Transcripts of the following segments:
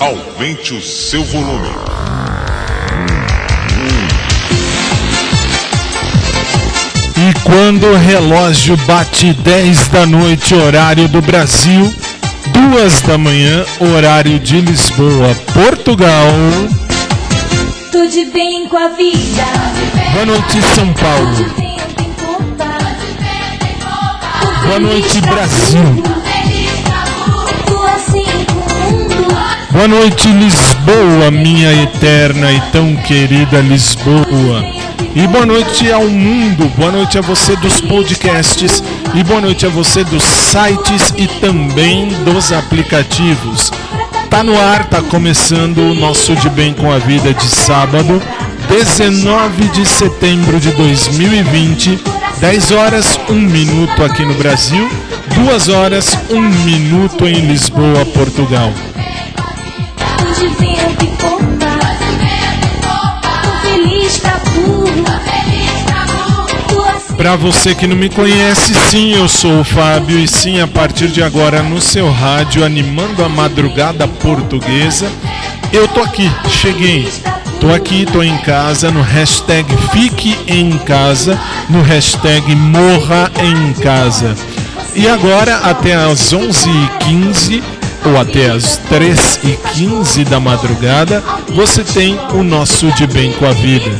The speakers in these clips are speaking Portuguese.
Aumente o seu volume. E quando o relógio bate 10 da noite, horário do Brasil, 2 da manhã, horário de Lisboa, Portugal. Tudo bem com a vida. Boa noite, São Paulo. Boa noite, Brasil. Boa noite, Lisboa, minha eterna e tão querida Lisboa. E boa noite ao mundo, boa noite a você dos podcasts e boa noite a você dos sites e também dos aplicativos. Tá no ar, tá começando o nosso De Bem com a Vida de sábado, 19 de setembro de 2020, 10 horas 1 minuto aqui no Brasil, 2 horas 1 minuto em Lisboa, Portugal de vento e popa. feliz pra Para você que não me conhece, sim, eu sou o Fábio e sim, a partir de agora no seu rádio animando a madrugada portuguesa, eu tô aqui, cheguei. Tô aqui, tô em casa, no hashtag Fique em Casa, no hashtag Morra em Casa. E agora, até às 11h15, ou até às 3 e 15 da madrugada, você tem o nosso De Bem com a Vida.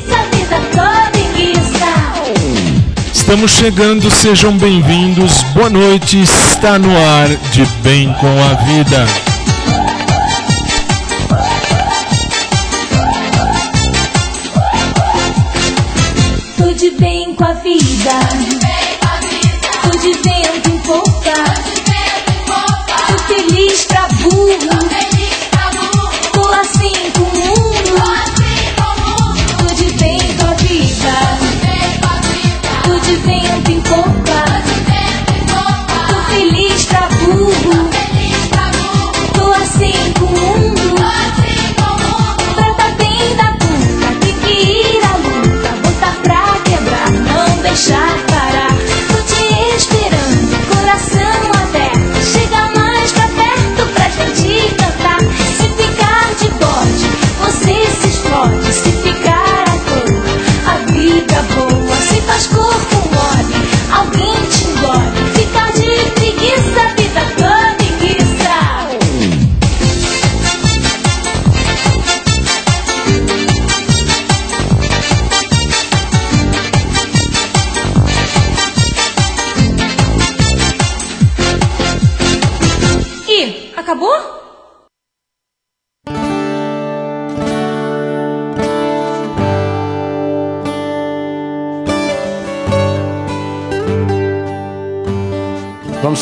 Estamos chegando, sejam bem-vindos. Boa noite, está no ar De Bem com a Vida. Tudo bem com a vida. Tudo vento em popa. Vamos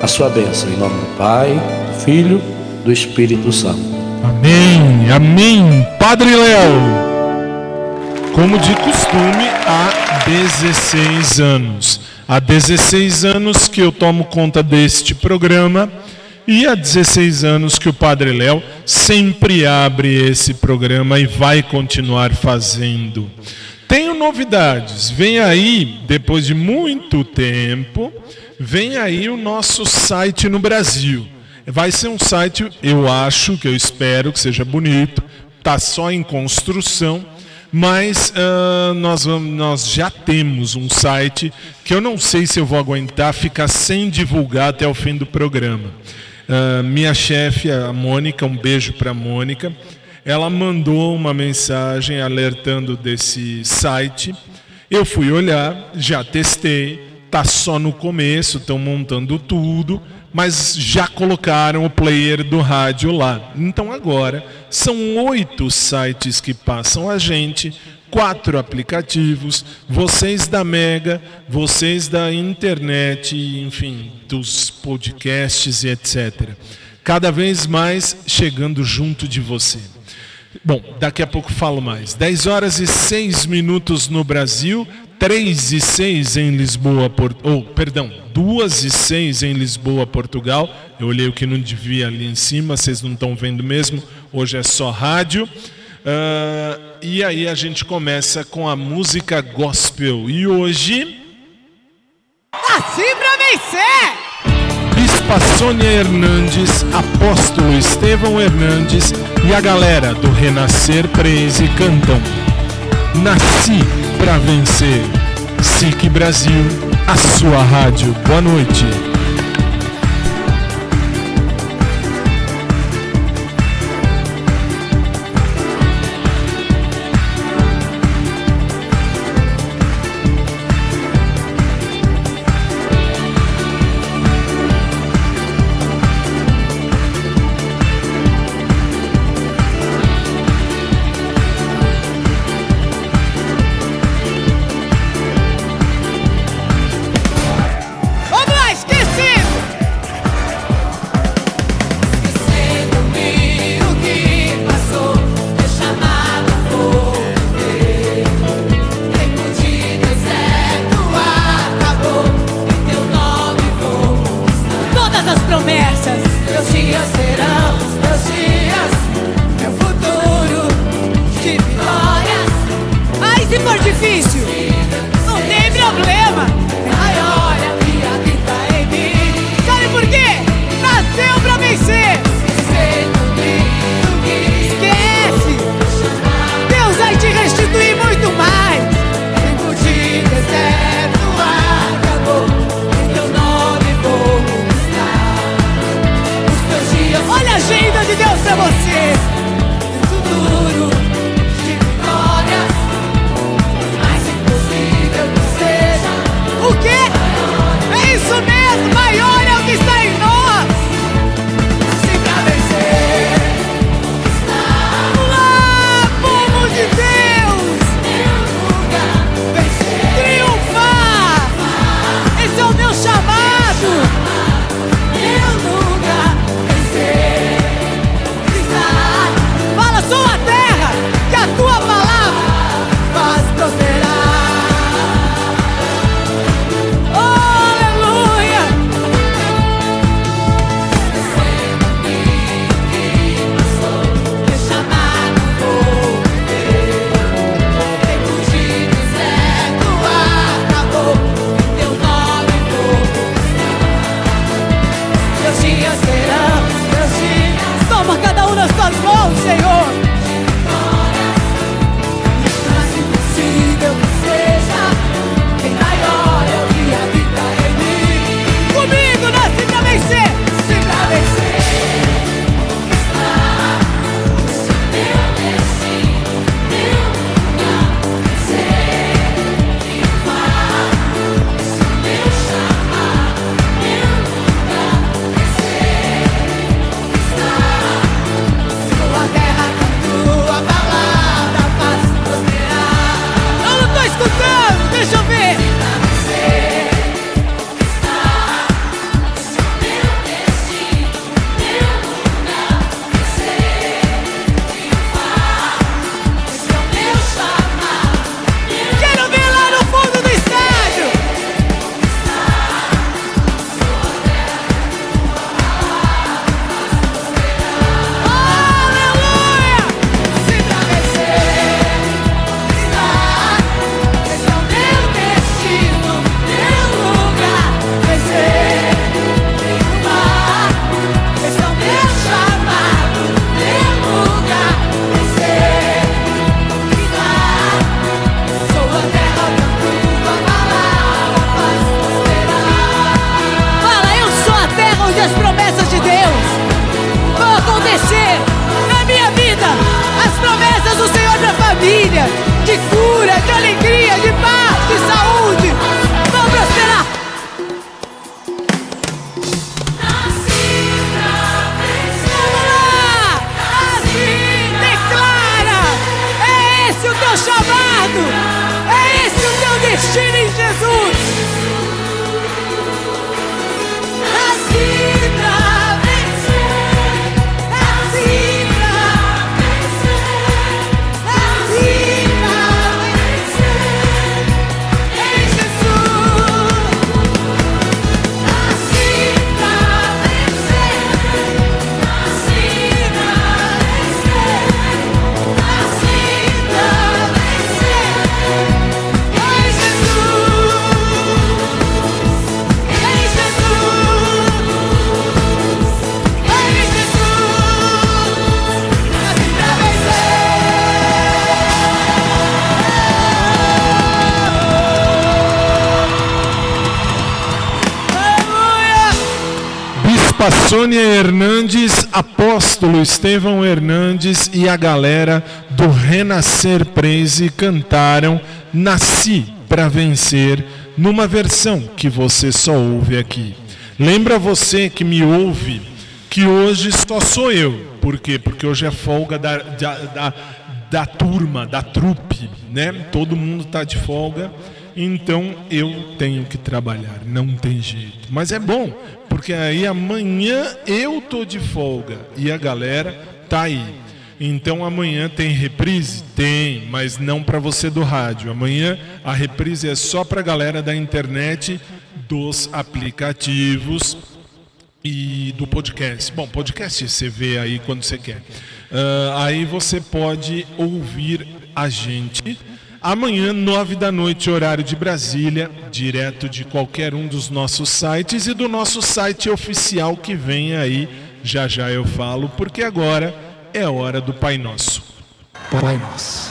a sua bênção, em nome do Pai, do Filho, do Espírito Santo. Amém, amém. Padre Léo, como de costume, há 16 anos. Há 16 anos que eu tomo conta deste programa e há 16 anos que o Padre Léo sempre abre esse programa e vai continuar fazendo. Tenho novidades. Vem aí, depois de muito tempo, vem aí o nosso site no Brasil. Vai ser um site, eu acho, que eu espero que seja bonito, está só em construção, mas uh, nós, nós já temos um site que eu não sei se eu vou aguentar ficar sem divulgar até o fim do programa. Uh, minha chefe, a Mônica, um beijo para a Mônica, ela mandou uma mensagem alertando desse site. Eu fui olhar, já testei, tá só no começo, estão montando tudo, mas já colocaram o player do rádio lá. Então agora são oito sites que passam a gente quatro aplicativos, vocês da Mega, vocês da internet, enfim, dos podcasts e etc. Cada vez mais chegando junto de você. Bom, daqui a pouco falo mais. 10 horas e 6 minutos no Brasil, 3 e 6 em Lisboa, Port... oh, perdão, 2 e 6 em Lisboa, Portugal. Eu olhei o que não devia ali em cima, vocês não estão vendo mesmo. Hoje é só rádio. Uh, e aí a gente começa com a música gospel. E hoje. Nasci pra vencer! Bispa Sônia Hernandes, Apóstolo Estevão Hernandes e a galera do Renascer Praise cantam Nasci pra vencer. SIC Brasil, a sua rádio. Boa noite. Hernandes, Apóstolo Estevão Hernandes e a galera do Renascer Praise cantaram Nasci para Vencer numa versão que você só ouve aqui. Lembra você que me ouve que hoje só sou eu. Por quê? Porque hoje é folga da, da, da, da turma, da trupe, né? Todo mundo está de folga. Então eu tenho que trabalhar, não tem jeito. Mas é bom, porque aí amanhã eu tô de folga e a galera tá aí. Então amanhã tem reprise? Tem, mas não para você do rádio. Amanhã a reprise é só para a galera da internet, dos aplicativos e do podcast. Bom, podcast você vê aí quando você quer. Ah, aí você pode ouvir a gente amanhã, nove da noite, horário de Brasília, direto de qualquer um dos nossos sites e do nosso site oficial que vem aí. Já já eu falo, porque agora é hora do Pai Nosso. Pai nosso,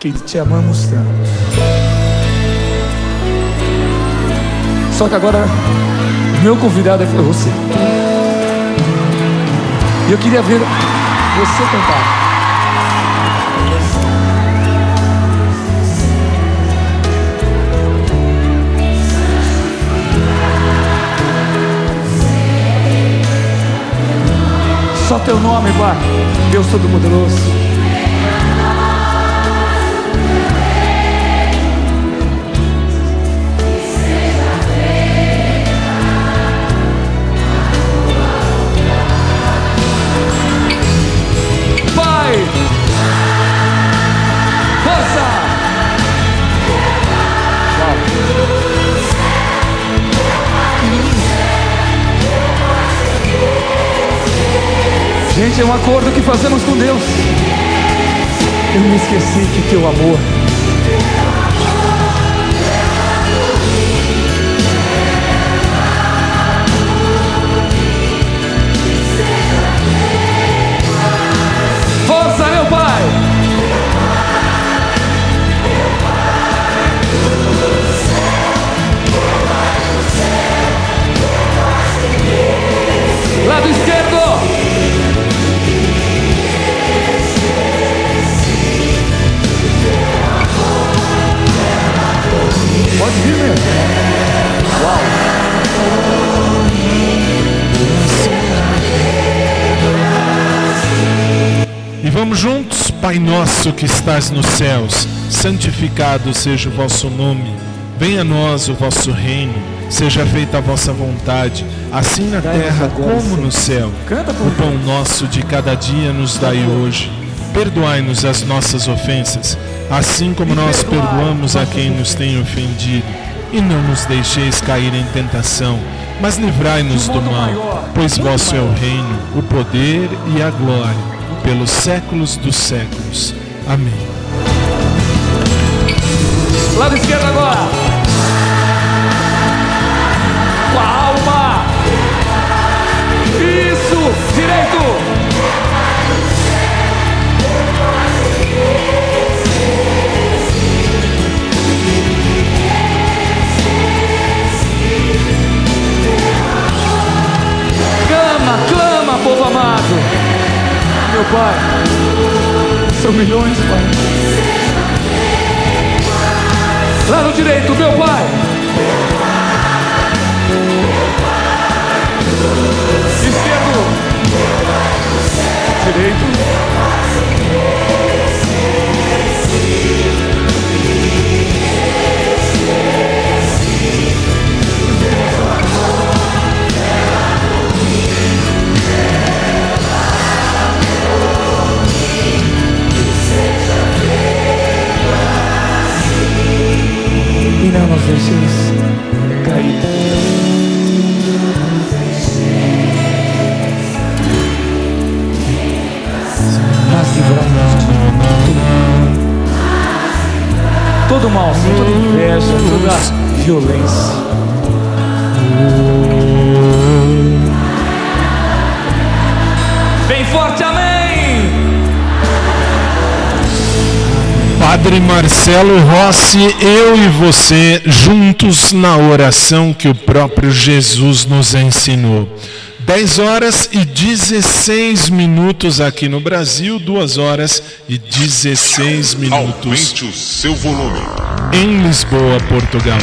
que te amamos tanto. Só que agora, meu convidado é você. E eu queria ver você cantar. Só teu nome, Pai. Deus Todo-Poderoso. Força! Gente, é um acordo que fazemos com Deus. Eu me esqueci que teu amor Força, meu Pai! Lado esquerdo! Pode vir mesmo. E vamos juntos, Pai nosso que estás nos céus, santificado seja o vosso nome. Venha a nós o vosso reino, seja feita a vossa vontade, assim na terra como no céu. O pão nosso de cada dia nos dai hoje. Perdoai-nos as nossas ofensas, assim como nós perdoamos a quem nos tem ofendido. E não nos deixeis cair em tentação, mas livrai-nos do mal, pois vosso é o reino, o poder e a glória, pelos séculos dos séculos. Amém. Lado esquerdo agora. Marcelo Rossi, eu e você juntos na oração que o próprio Jesus nos ensinou. 10 horas e 16 minutos aqui no Brasil, 2 horas e 16 minutos Aumente o seu volume. em Lisboa, Portugal.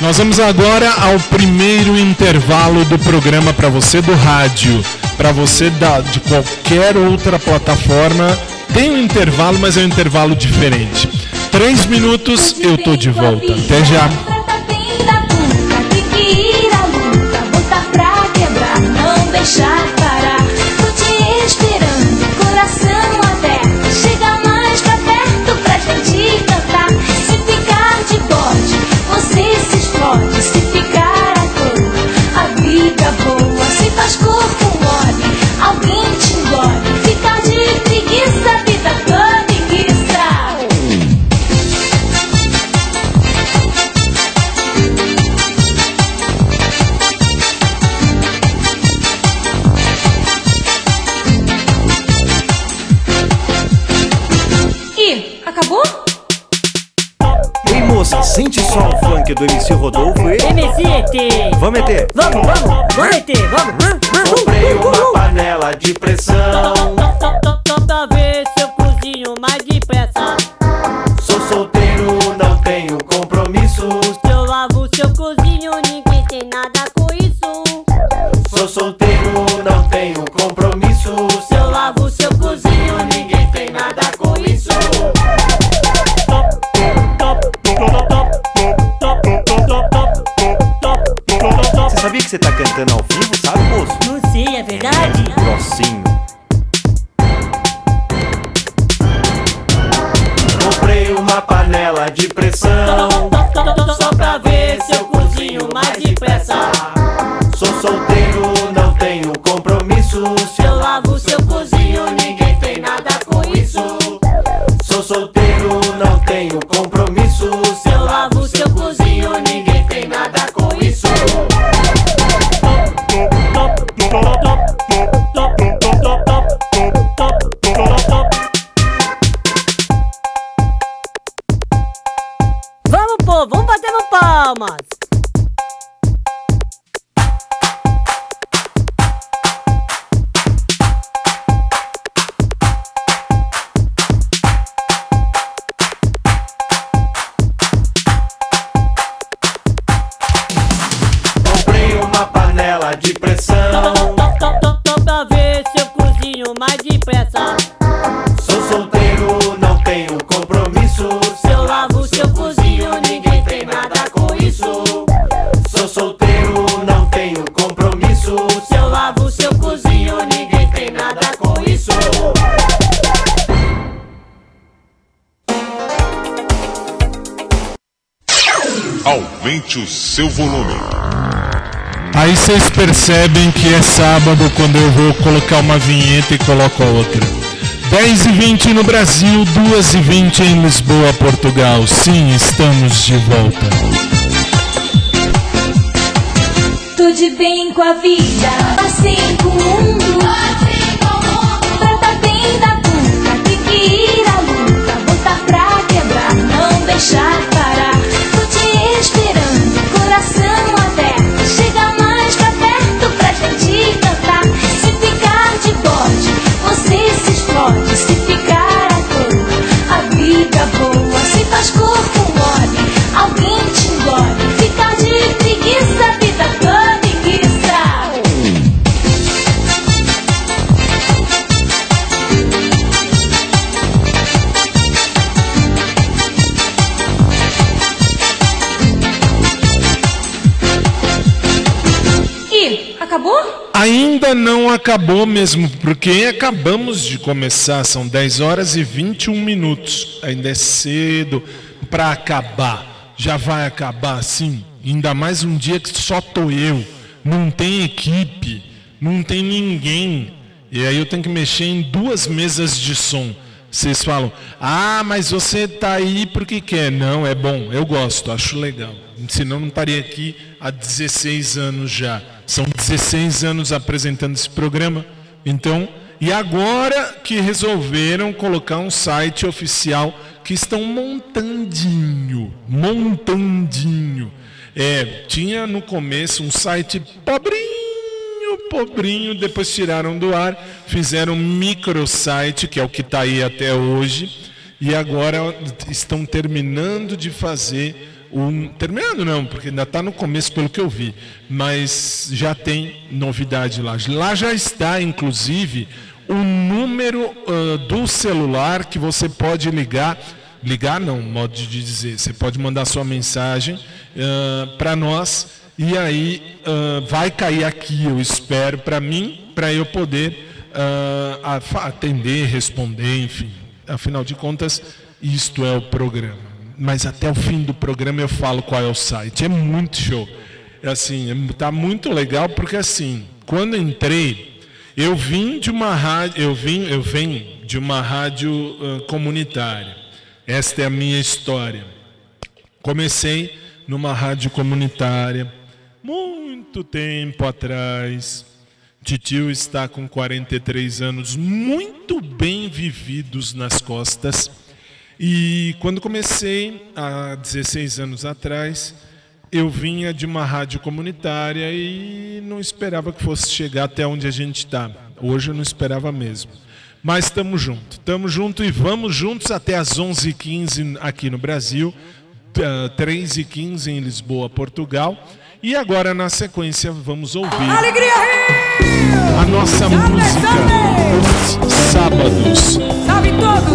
Nós vamos agora ao primeiro intervalo do programa para você do rádio, para você da, de qualquer outra plataforma. Tem um intervalo, mas é um intervalo diferente. Três minutos, eu tô de volta. Até já. Trata bem da puta, tem que ir à luta, botar pra quebrar, não deixar sente só o funk do MC Rodolfo e. MCT! Vamos meter! Vamos, vamos, vamos meter, vamos! Comprei uma panela de pressão. Percebem que é sábado quando eu vou colocar uma vinheta e coloco a outra. 10 e 20 no Brasil, 2 e 20 em Lisboa, Portugal. Sim, estamos de volta. Tudo bem com a vida, assim com o mundo. Trata bem da puta, tem que ir à luta, botar pra quebrar, não deixar parar. Acabou mesmo, porque acabamos de começar, são 10 horas e 21 minutos. Ainda é cedo para acabar. Já vai acabar sim. Ainda mais um dia que só tô eu, não tem equipe, não tem ninguém. E aí eu tenho que mexer em duas mesas de som. Vocês falam, ah, mas você tá aí porque quer. Não, é bom, eu gosto, acho legal. Senão não estaria aqui há 16 anos já. São 16 anos apresentando esse programa. Então, e agora que resolveram colocar um site oficial que estão montandinho, montandinho. É, tinha no começo um site pobrinho pobrinho, depois tiraram do ar, fizeram um microsite, que é o que está aí até hoje, e agora estão terminando de fazer um. Terminando não, porque ainda está no começo pelo que eu vi, mas já tem novidade lá. Lá já está, inclusive, o número uh, do celular que você pode ligar. Ligar não, modo de dizer. Você pode mandar sua mensagem uh, para nós e aí uh, vai cair aqui, eu espero, para mim, para eu poder atender, responder, enfim. Afinal de contas, isto é o programa. Mas até o fim do programa eu falo qual é o site. É muito show. É assim, tá muito legal porque assim, quando entrei, eu vim de uma rádio, eu vim, eu venho de uma rádio uh, comunitária. Esta é a minha história. Comecei numa rádio comunitária muito tempo atrás. Titio está com 43 anos, muito bem vividos nas costas. E quando comecei, há 16 anos atrás, eu vinha de uma rádio comunitária e não esperava que fosse chegar até onde a gente está. Hoje eu não esperava mesmo. Mas estamos juntos. Estamos juntos e vamos juntos até as 11h15 aqui no Brasil, 3h15 em Lisboa, Portugal. E agora, na sequência, vamos ouvir a nossa música dos sábados.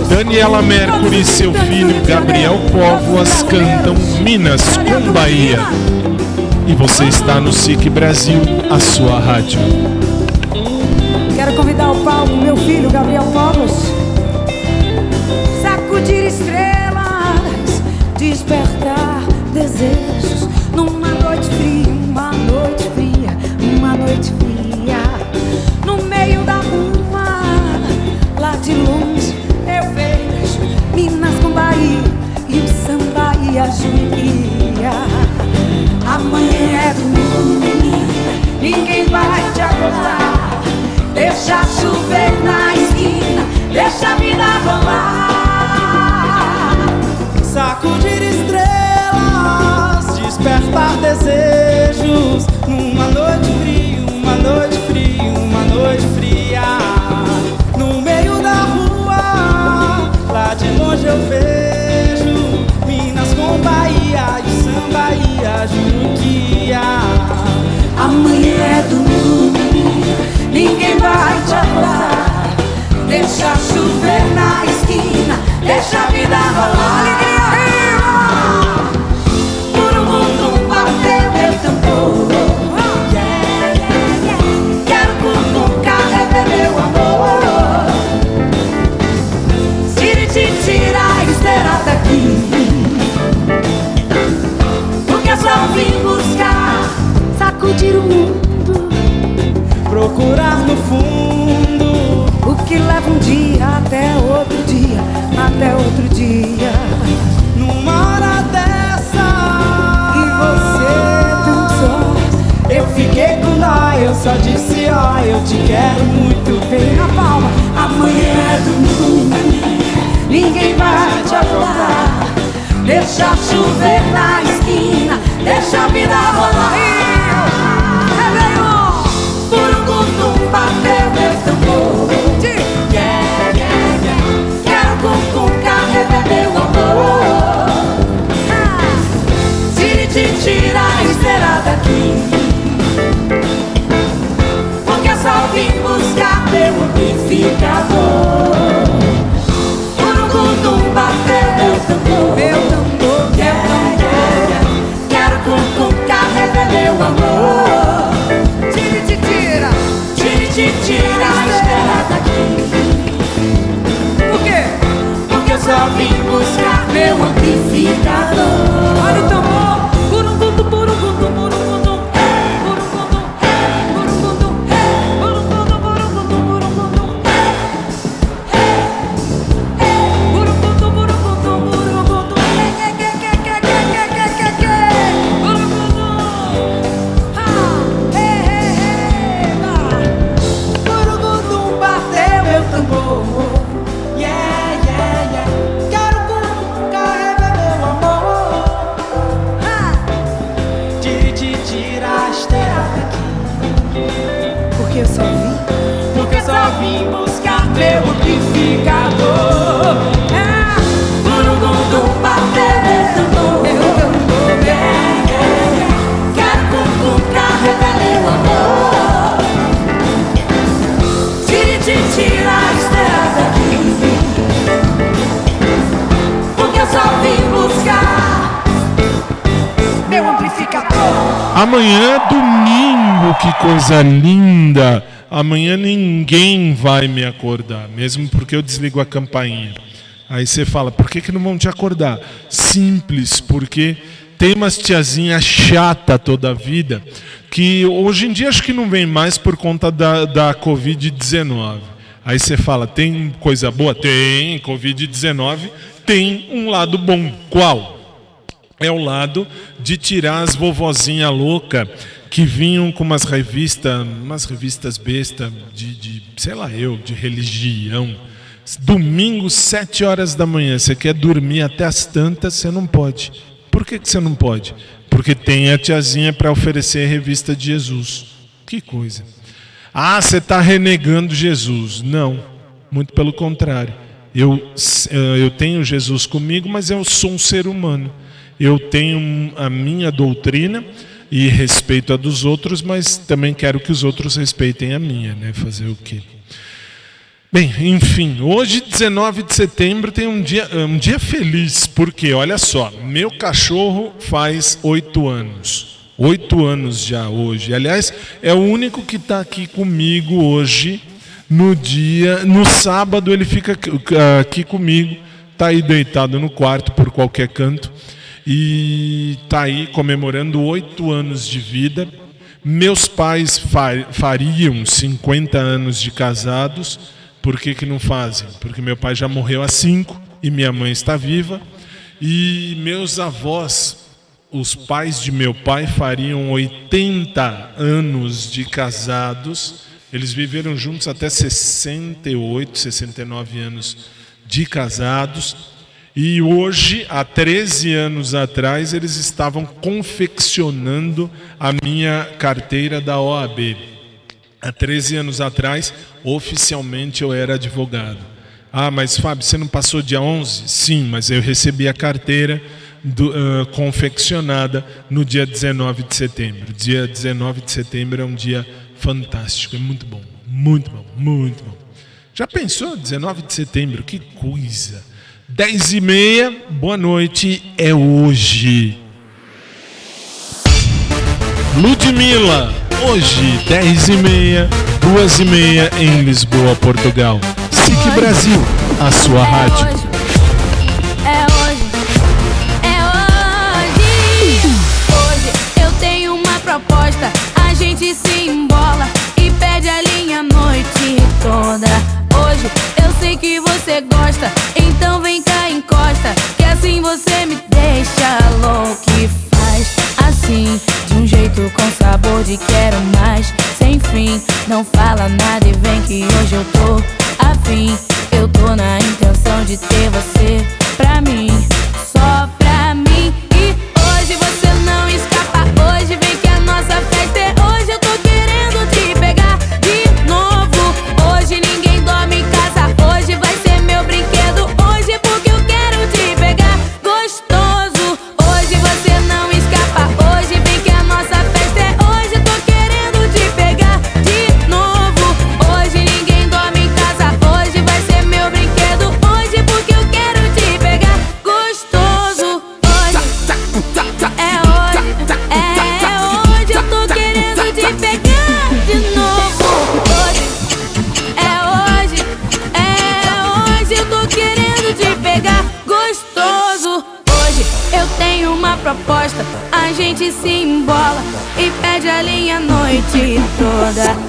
Daniela Mercury e seu filho Gabriel Póvoas cantam Minas com Bahia. E você está no SIC Brasil, a sua rádio. E judia. Amanhã é domingo, ninguém vai te acordar. Deixa chover na esquina, deixa a vida rolar. Sacudir estrelas, despertar desejos Numa noite fria, uma noite fria, uma noite fria No meio da rua, lá de longe eu vejo Amanhã é domingo, ninguém vai te acordar. Deixa chover na esquina, deixa a vida rolar. Procurar no fundo O que leva um dia até outro dia, até outro dia. Numa hora dessa E você dançou. Eu fiquei com dó, eu só disse ó, eu te quero muito bem na palma, amanhã é domingo. Ninguém vai te acordar. Deixa chover na esquina, deixa a vida rolar. Tire, tirar a será daqui. Porque eu só vim buscar meu amplificador. Por um meu tambor. Meu tambor. Yeah, yeah, yeah. Quero cucum, carrega meu amor. Tire, te tira. Tire, te tira e será daqui. Por quê? Porque eu só vim buscar meu amplificador. Olha o tambor. Que coisa linda. Amanhã ninguém vai me acordar, mesmo porque eu desligo a campainha. Aí você fala, por que, que não vão te acordar? Simples, porque tem umas tiazinha chata toda a vida que hoje em dia acho que não vem mais por conta da, da Covid-19. Aí você fala, tem coisa boa? Tem, Covid-19 tem um lado bom. Qual? É o lado de tirar as vovozinha louca que vinham com umas revistas, umas revistas besta de, de, sei lá eu, de religião. Domingo, sete horas da manhã, você quer dormir até as tantas, você não pode. Por que, que você não pode? Porque tem a tiazinha para oferecer a revista de Jesus. Que coisa. Ah, você está renegando Jesus. Não, muito pelo contrário. Eu, eh, eu tenho Jesus comigo, mas eu sou um ser humano. Eu tenho a minha doutrina e respeito a dos outros, mas também quero que os outros respeitem a minha, né? Fazer o quê? Bem, enfim, hoje, 19 de setembro, tem um dia, um dia feliz, porque, olha só, meu cachorro faz oito anos. Oito anos já hoje. Aliás, é o único que está aqui comigo hoje, no dia. No sábado ele fica aqui comigo, está aí deitado no quarto por qualquer canto e está aí comemorando oito anos de vida. Meus pais fariam 50 anos de casados, por que, que não fazem? Porque meu pai já morreu há cinco e minha mãe está viva. E meus avós, os pais de meu pai, fariam 80 anos de casados. Eles viveram juntos até 68, 69 anos de casados. E hoje, há 13 anos atrás, eles estavam confeccionando a minha carteira da OAB. Há 13 anos atrás, oficialmente eu era advogado. Ah, mas Fábio, você não passou dia 11? Sim, mas eu recebi a carteira do, uh, confeccionada no dia 19 de setembro. Dia 19 de setembro é um dia fantástico, é muito bom, muito bom, muito bom. Já pensou 19 de setembro? Que coisa! 10 e meia, boa noite, é hoje. Ludmilla, hoje, 10 e meia, 2 e meia em Lisboa, Portugal. SIC Brasil, a sua rádio. É hoje, é hoje. Hoje eu tenho uma proposta. A gente se embola e pede a linha a noite toda. Hoje sei que você gosta, então vem cá encosta, que assim você me deixa louco e faz assim, de um jeito com sabor de quero mais, sem fim. Não fala nada e vem que hoje eu tô afim. Eu tô na intenção de ter você pra mim, só pra mim. E hoje você não escapa, hoje vem que a nossa festa é toda.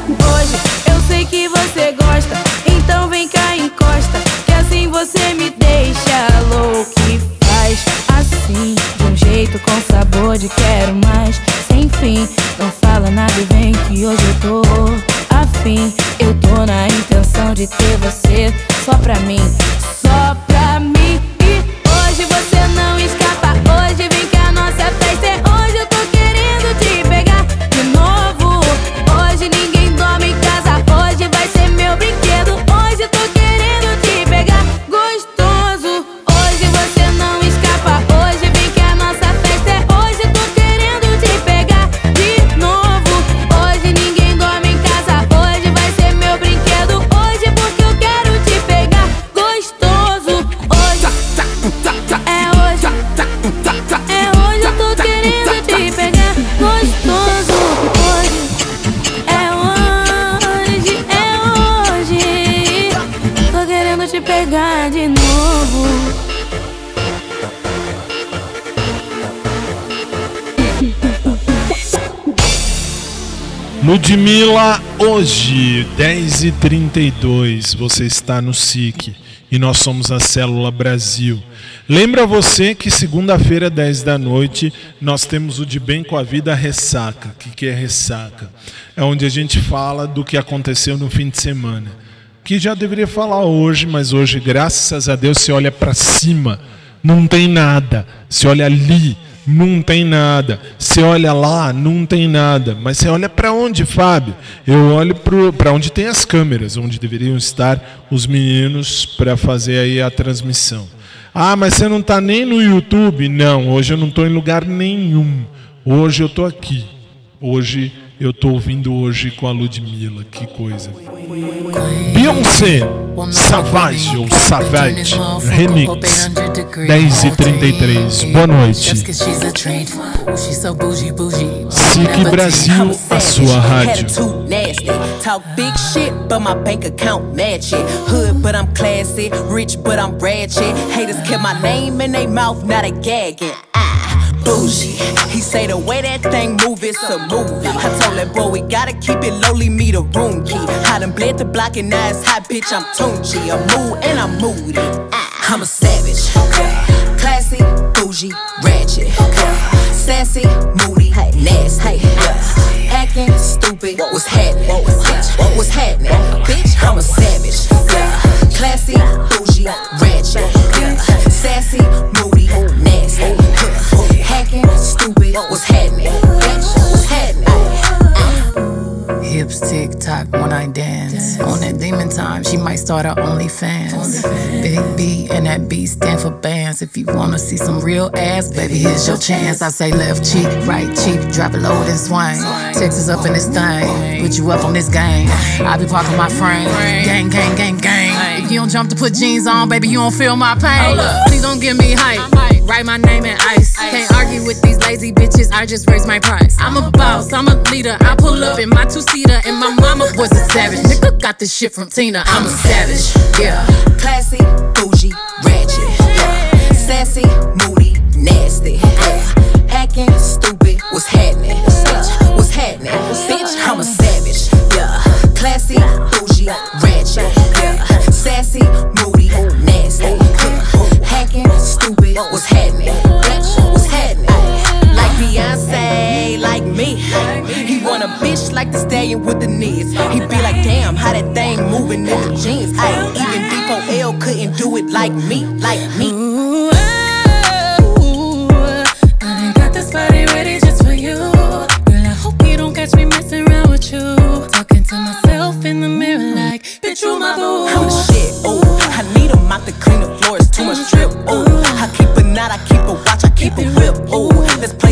Hoje, 10h32, você está no SIC e nós somos a Célula Brasil. Lembra você que segunda-feira, 10 da noite, nós temos o De Bem com a Vida Ressaca. O que, que é ressaca? É onde a gente fala do que aconteceu no fim de semana. Que já deveria falar hoje, mas hoje, graças a Deus, se olha para cima, não tem nada. Se olha ali, não tem nada. Você olha lá, não tem nada. Mas você olha para onde, Fábio? Eu olho para onde tem as câmeras, onde deveriam estar os meninos para fazer aí a transmissão. Ah, mas você não está nem no YouTube? Não, hoje eu não estou em lugar nenhum. Hoje eu estou aqui. Hoje eu estou ouvindo hoje com a Ludmilla. Que coisa. Beyoncé, Savage ou Savage, Remix, 10 e 33. Boa noite. SIC Brasil, a sua rádio. Talk big shit, but my bank account match it. Hood, but I'm classy. Rich, but I'm ratchet. Haters kept my name in their mouth, not a gagging. Bougie. He say the way that thing move, it's a movie. I told that boy we gotta keep it lowly, me the room key. I done bled the block and now it's hot, bitch. I'm Tunchi. I'm mood and I'm moody. Ah, I'm a savage. Classy, bougie, ratchet. Sassy, moody, nasty. Yeah. Acting stupid, what's happening? Bitch, what's happening? Bitch, I'm a savage. Yeah. Classy, bougie, ratchet. Yeah. Sassy, moody, nasty. Yeah. Hacking, stupid, what's happening? Bitch, what's happening? Hips tick tock when I dance. On that demon time, she might start her OnlyFans. Big B and that B stand for bands. If you wanna see some real ass, baby, here's your chance. I say left cheek, right cheek, drop it low and swing. Texas up in this thing, put you up on this game. I be parking my frame, gang, gang, gang, gang. You don't jump to put jeans on, baby, you don't feel my pain. Please don't give me hype. Write my name in ice. Can't argue with these lazy bitches. I just raise my price. I'm a boss, I'm a leader. I pull up in my two seater, and my mama was a savage. Nigga got this shit from Tina. I'm a savage. Yeah. Classy, bougie, ratchet. Yeah. Sassy, moody, nasty. Yeah. Acting stupid, what's happening? Bitch, what's happening? Bitch, I'm a savage. Yeah. Classy, bougie. Sassy, moody, nasty. Hacking, stupid, what's happening? Bitch, what's happening? Like Beyonce, like me. He want a bitch like the stallion with the knees. He be like, damn, how that thing moving in the jeans. Ay, even D4L couldn't do it like me, like me. To myself in the mirror like, bitch, you my boo. I'm the shit, ooh. I need a mop to clean the floors, too much drip, ooh. I keep a knot, I keep a watch, I keep a whip, ooh. Let's play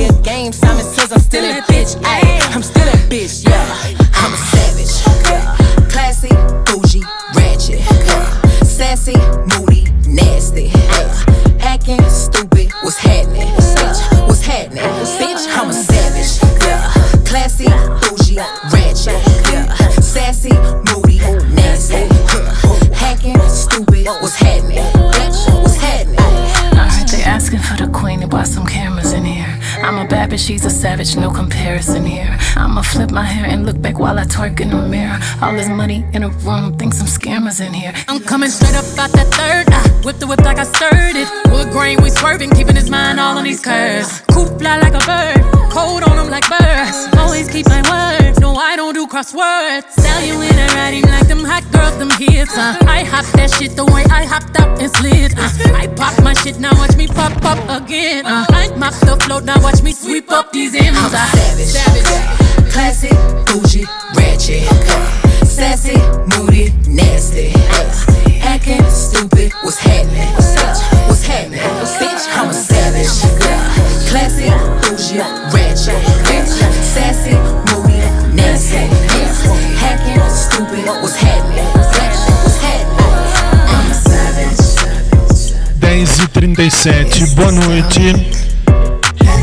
why some cameras in here. I'm a bad bitch, she's a savage, no comparison here. I'ma flip my hair and look back while I twerk in the mirror. All this money in a room, think some scammers in here. I'm coming straight up out that third. Uh, I whip the whip like I stirred it. Wood grain, we swerving, keeping his mind all on these curves. Coop fly like a bird, cold on him like birds. Always keep my word. No, I don't do crosswords. Sell you in a writing like them hot girls, them hits. Uh. I hop that shit the way I hopped up and slid. Uh. I pop my shit, now watch me pop up again. Uh. I mop the float, now watch me sweep up these M's. I'm Uh. savage. savage. Classy, bougie, ratchet. Sassy, moody, nasty. Acting stupid, what's happening? What's happening? Bitch, I'm a savage. Classy, bougie, ratchet. Sassy, moody, nasty. Hacking, stupid, what's happening? Bitch, what's happening? I'm a savage. 10 e 37, boa noite.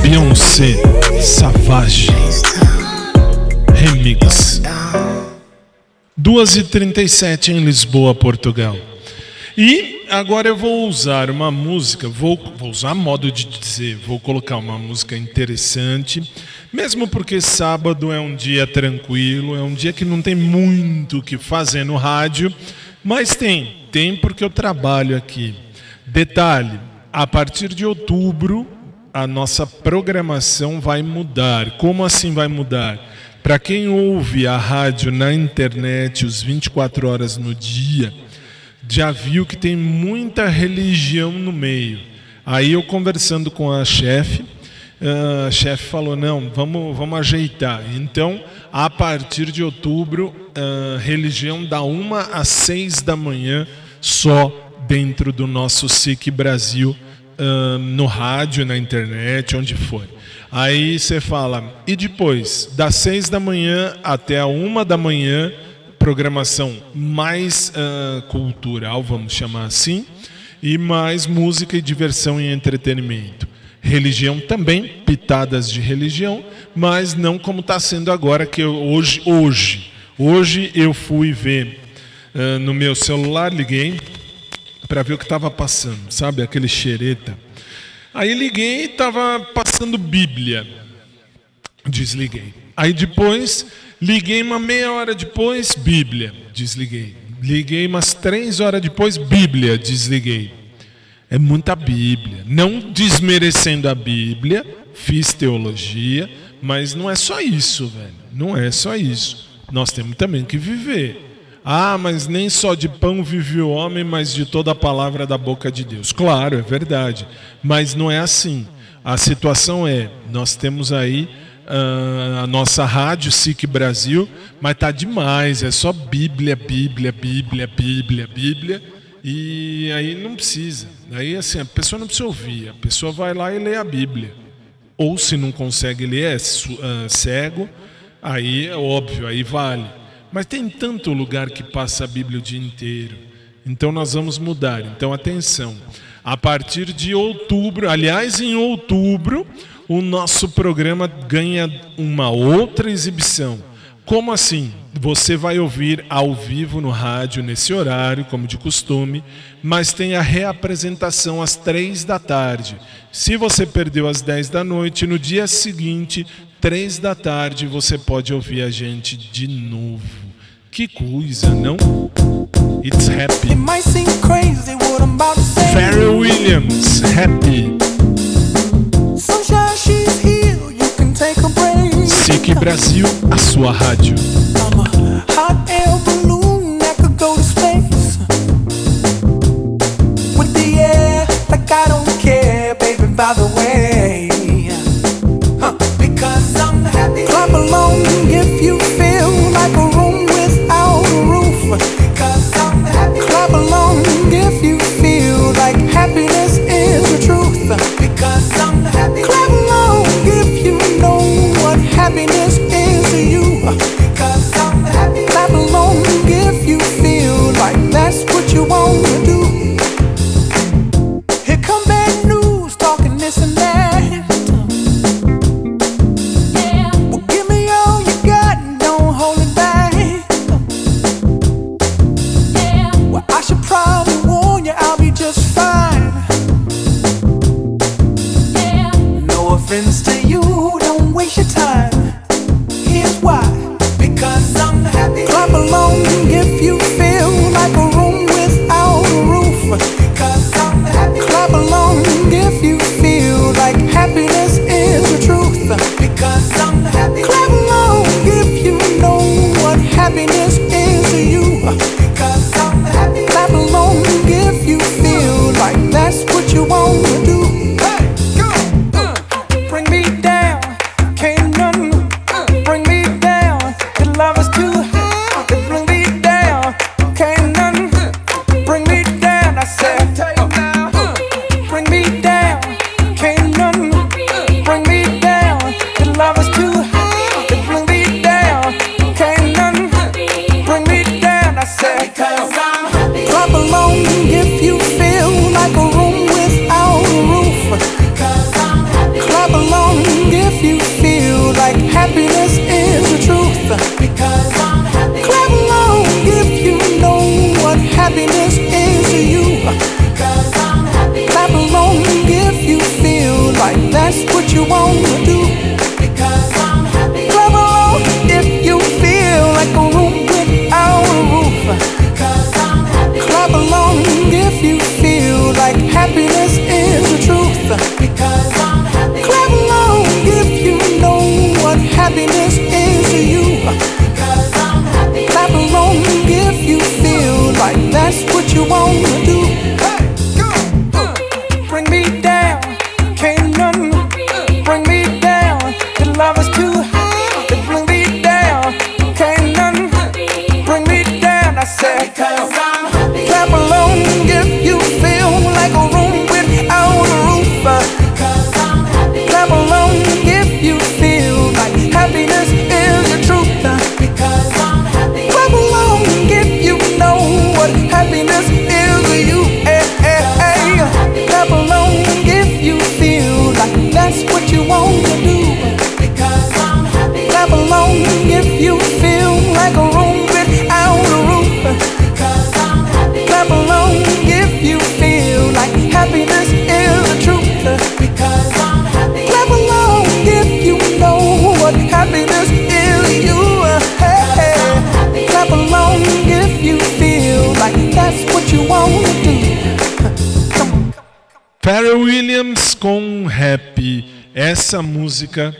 Beyoncé, Savage, Remix. 2 e 37 em Lisboa, Portugal. E agora eu vou usar uma música, vou, vou usar modo de dizer, vou colocar uma música interessante, mesmo porque sábado é um dia tranquilo, é um dia que não tem muito o que fazer no rádio, mas tem, tem porque eu trabalho aqui. Detalhe, a partir de outubro a nossa programação vai mudar. Como assim vai mudar? Para quem ouve a rádio na internet os 24 horas no dia, já viu que tem muita religião no meio. Aí eu conversando com a chefe, a chefe falou: não, vamos, vamos ajeitar. Então, a partir de outubro, a religião da uma às seis da manhã, só dentro do nosso SIC Brasil, no rádio, na internet, onde for. Aí você fala, e depois, das seis da manhã até a uma da manhã, programação mais uh, cultural, vamos chamar assim, e mais música e diversão e entretenimento. Religião também, pitadas de religião, mas não como está sendo agora, que eu, hoje, hoje, hoje eu fui ver uh, no meu celular, liguei para ver o que estava passando, sabe, aquele xereta. Aí liguei e estava passando Bíblia. Desliguei. Aí depois, liguei uma meia hora depois, Bíblia. Desliguei. Liguei umas três horas depois, Bíblia. Desliguei. É muita Bíblia. Não desmerecendo a Bíblia, fiz teologia, mas não é só isso, velho. Não é só isso. Nós temos também que viver. Ah, mas nem só de pão vive o homem, mas de toda a palavra da boca de Deus. Claro, é verdade. Mas não é assim. A situação é: nós temos aí uh, a nossa rádio SIC Brasil, mas tá demais. É só Bíblia, Bíblia, Bíblia, Bíblia, Bíblia. E aí não precisa. Aí assim, a pessoa não precisa ouvir. A pessoa vai lá e lê a Bíblia. Ou se não consegue ler, é uh, cego. Aí é óbvio, aí vale. Mas tem tanto lugar que passa a Bíblia o dia inteiro. Então nós vamos mudar. Então atenção. A partir de outubro, aliás, em outubro, o nosso programa ganha uma outra exibição. Como assim? Você vai ouvir ao vivo no rádio nesse horário, como de costume, mas tem a reapresentação às três da tarde. Se você perdeu às dez da noite, no dia seguinte, três da tarde, você pode ouvir a gente de novo. Que coisa, não? It's happy. It might seem crazy what I'm about to say. Pharrell Williams, happy. SIC Brasil, a sua rádio. I'm a hot música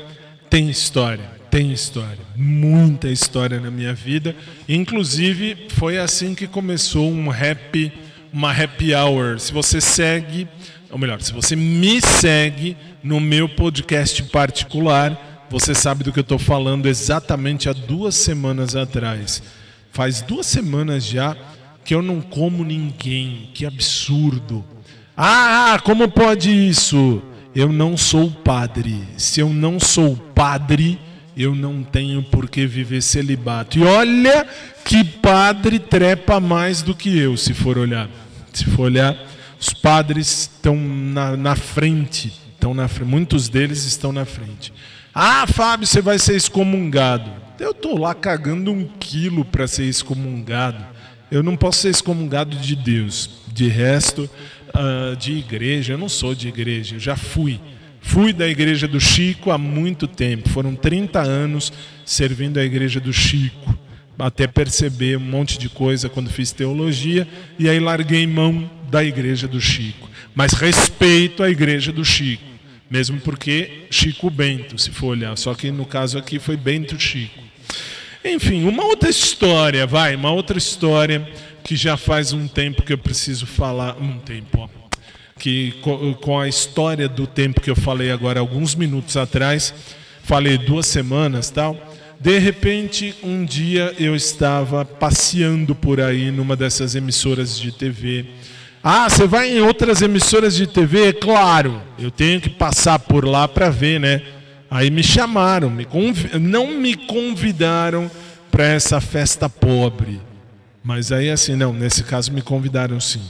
tem história, tem história, muita história na minha vida. Inclusive, foi assim que começou um rap, uma happy hour. Se você segue, ou melhor, se você me segue no meu podcast particular, você sabe do que eu estou falando exatamente há duas semanas atrás. Faz duas semanas já que eu não como ninguém. Que absurdo. Ah, como pode isso? Eu não sou padre. Se eu não sou padre, eu não tenho por que viver celibato. E olha que padre trepa mais do que eu, se for olhar. Se for olhar, os padres estão na, na frente. Estão na, muitos deles estão na frente. Ah, Fábio, você vai ser excomungado. Eu estou lá cagando um quilo para ser excomungado. Eu não posso ser excomungado de Deus. De resto, ah, de igreja, eu não sou de igreja, eu já fui. Fui da igreja do Chico há muito tempo. Foram 30 anos servindo a igreja do Chico. Até perceber um monte de coisa quando fiz teologia. E aí larguei mão da igreja do Chico. Mas respeito a igreja do Chico. Mesmo porque Chico Bento, se for olhar. Só que no caso aqui foi Bento Chico. Enfim, uma outra história, vai, uma outra história que já faz um tempo que eu preciso falar, um tempo, ó, que co- com a história do tempo que eu falei agora alguns minutos atrás, falei duas semanas, tal. De repente, um dia eu estava passeando por aí numa dessas emissoras de TV. Ah, você vai em outras emissoras de TV? Claro, eu tenho que passar por lá para ver, né? Aí me chamaram, me convi- não me convidaram para essa festa pobre. Mas aí assim, não, nesse caso me convidaram sim.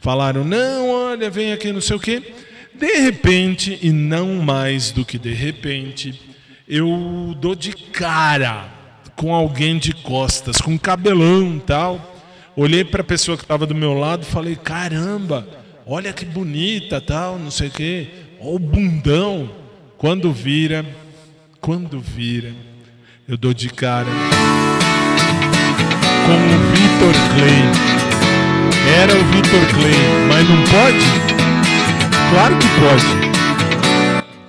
Falaram, não, olha, vem aqui, não sei o quê. De repente, e não mais do que de repente, eu dou de cara com alguém de costas, com cabelão e tal. Olhei para a pessoa que estava do meu lado falei, caramba, olha que bonita, tal, não sei o quê. Ó o bundão. Quando vira, quando vira, eu dou de cara com o Vitor Clay. Era o Vitor Clay, mas não pode? Claro que pode.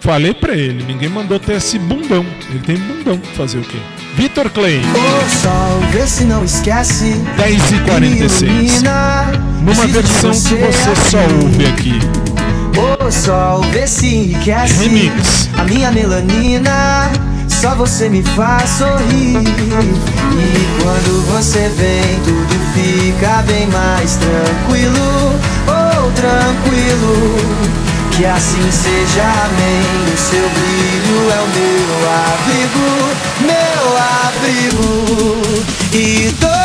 Falei pra ele, ninguém mandou ter esse bundão. Ele tem bundão, fazer o quê? Vitor Clay. Ô sol, vê se não esquece. 10 e 46 Ilumina. Numa versão que você só ouve aqui. Ô sol, vê se enriquece. Remix. A minha melanina. Só você me faz sorrir. E quando você vem, tudo fica bem mais tranquilo. Oh, tranquilo. Que assim seja, amém. O seu brilho é o meu abrigo, meu abrigo. E toda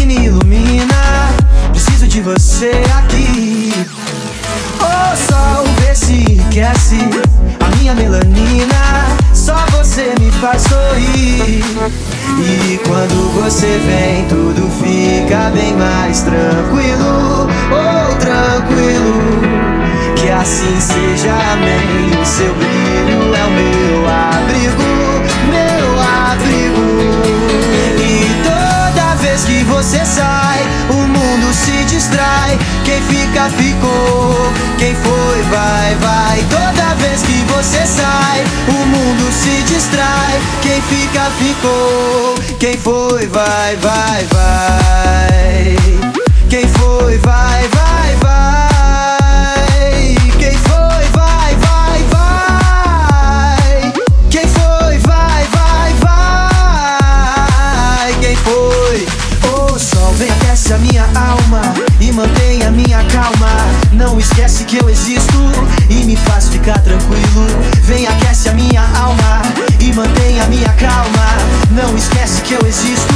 e me ilumina. Preciso de você aqui. Oh, sol vê se enriquece a minha melanina. Só você me faz sorrir. E quando você vem, tudo fica bem mais tranquilo. Oh, tranquilo. Que assim seja, amém. O seu brilho é o meu ar. Quem fica, ficou. Quem foi, vai, vai. Toda vez que você sai, o mundo se distrai. Quem fica, ficou. Quem foi, vai, vai, vai. Quem foi, vai, vai, vai. Quem foi, vai, vai, vai. Quem foi, vai, vai, vai. Quem foi? O sol vem aquece a minha alma mantém a minha calma. Não esquece que eu existo e me faz ficar tranquilo. Vem aquece a minha alma e mantém a minha calma. Não esquece que eu existo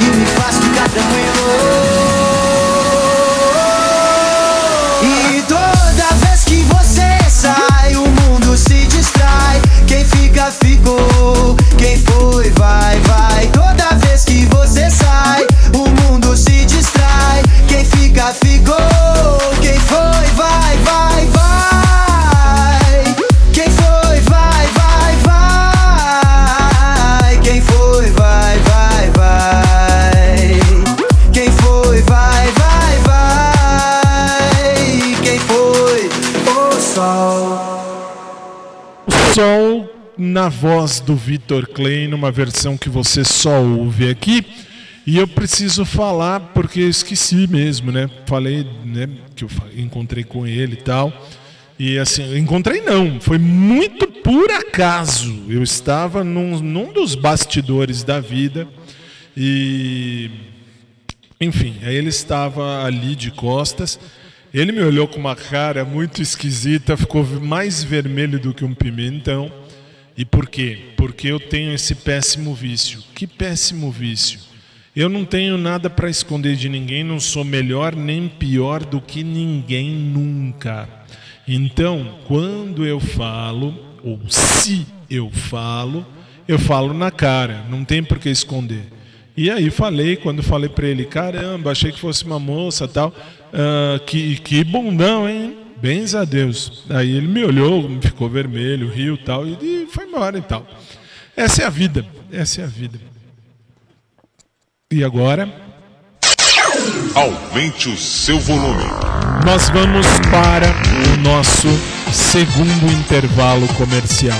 e me faz ficar tranquilo. E toda vez que você sai, o mundo se distrai. Quem fica, ficou. Quem foi, vai, vai. Toda Sol na voz do Vitor Clay, numa versão que você só ouve aqui. E eu preciso falar porque eu esqueci mesmo, né? Falei, né, que eu encontrei com ele e tal. E assim, encontrei não, foi muito por acaso. Eu estava num, num dos bastidores da vida e enfim, aí ele estava ali de costas. Ele me olhou com uma cara muito esquisita, ficou mais vermelho do que um pimentão. E por quê? Porque eu tenho esse péssimo vício. Que péssimo vício. Eu não tenho nada para esconder de ninguém, não sou melhor nem pior do que ninguém nunca. Então, quando eu falo, ou se eu falo, eu falo na cara, não tem por que esconder. E aí falei, quando falei pra ele, caramba, achei que fosse uma moça tal, ah, que, que bundão, hein? Bens a Deus. Aí ele me olhou, ficou vermelho, riu tal, e, foi embora e tal. Essa é a vida, essa é a vida. E agora, Aumente o seu volume. nós vamos para o nosso segundo intervalo comercial.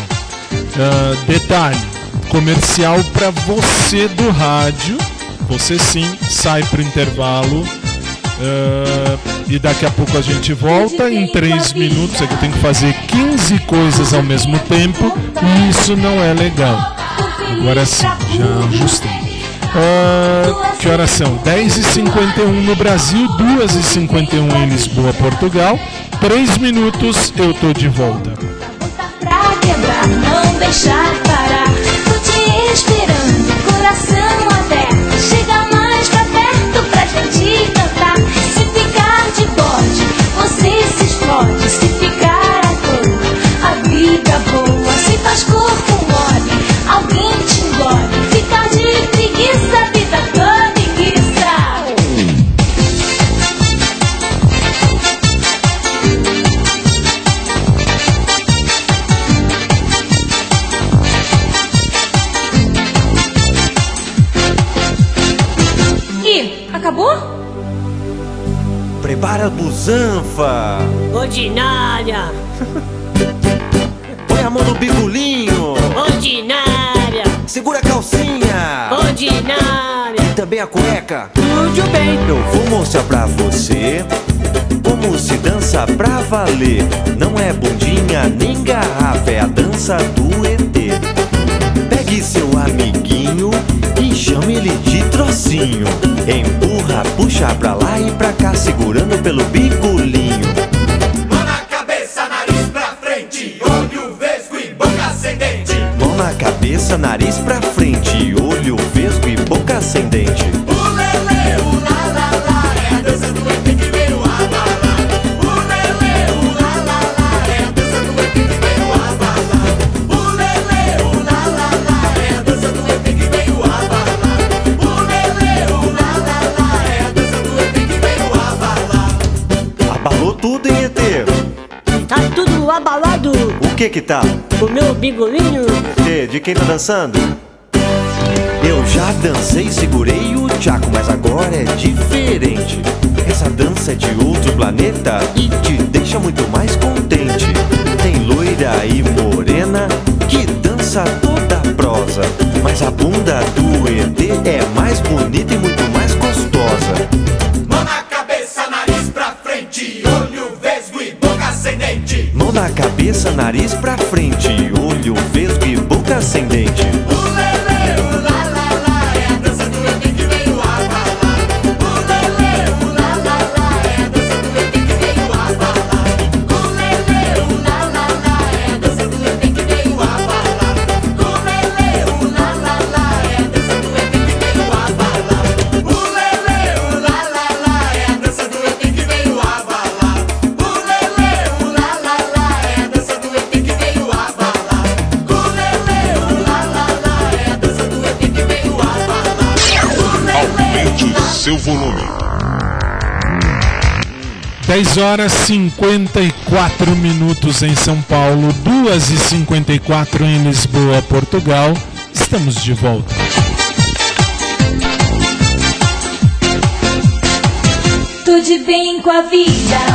Ah, detalhe: comercial para você do rádio. Você sim sai para o intervalo. Ah, e daqui a pouco a gente volta em 3 minutos. É que eu tenho que fazer 15 coisas ao mesmo tempo e isso não é legal. Agora sim, já ajustei. Ah, que horas são? 10h51 no Brasil, 2h51 em Lisboa, Portugal. 3 minutos eu tô de volta. pra quebrar, não deixar parar. Tô te esperando, coração faz corpo mole, alguém te engole. Ficar de preguiça, vida toda enguiça. Ih, acabou? Prepara a busanfa. Ordinária, a mão no bigolinho. ordinária, Segura a calcinha. ordinária. E também a cueca. Tudo bem. Eu vou mostrar pra você como se dança pra valer. Não é bundinha nem garrafa, é a dança do ET. Pegue seu amiguinho e chame ele de trocinho. Empurra, puxa pra lá e pra cá, segurando pelo bigolinho. cabeça, nariz pra frente, olho vesgo e boca sem o Ulele, ulala, la é a dança do ET que veio o Ulele, ulala, la é a dança do ET que veio o Ulele, O lá, é la dança do ET que veio abalar. Ulele, ulala, lá, é a dança do ET que veio abalar. Abalou tudo em ET. Tá tudo abalado. O que que tá? O meu bigolinho. Que? De quem tá dançando? Eu já dancei, segurei o tchaco, mas agora é diferente. Essa dança é de outro planeta e te deixa muito mais contente. Tem loira e morena que dança toda prosa, mas a bunda do ET é mais bonita e muito cabeça, nariz pra frente, olho vesgo e boca ascendente. Ulele, seu volume. 10 horas 54 minutos em São Paulo, 2 e 54 em Lisboa, Portugal. Estamos de volta. Tô de bem com a vida.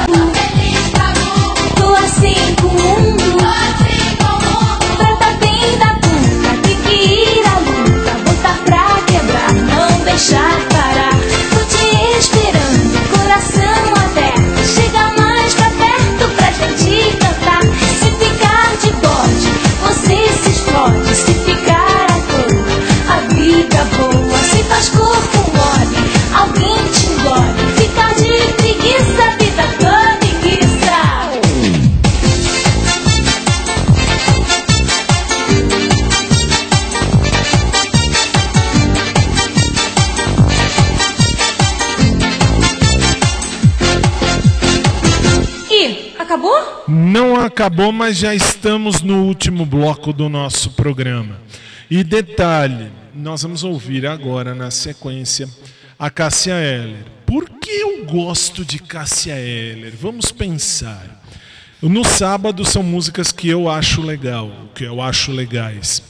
Acabou, mas já estamos no último bloco do nosso programa. E detalhe, nós vamos ouvir agora na sequência a Cássia Eller. Por que eu gosto de Cássia Eller? Vamos pensar. No sábado são músicas que eu acho legal, que eu acho legais.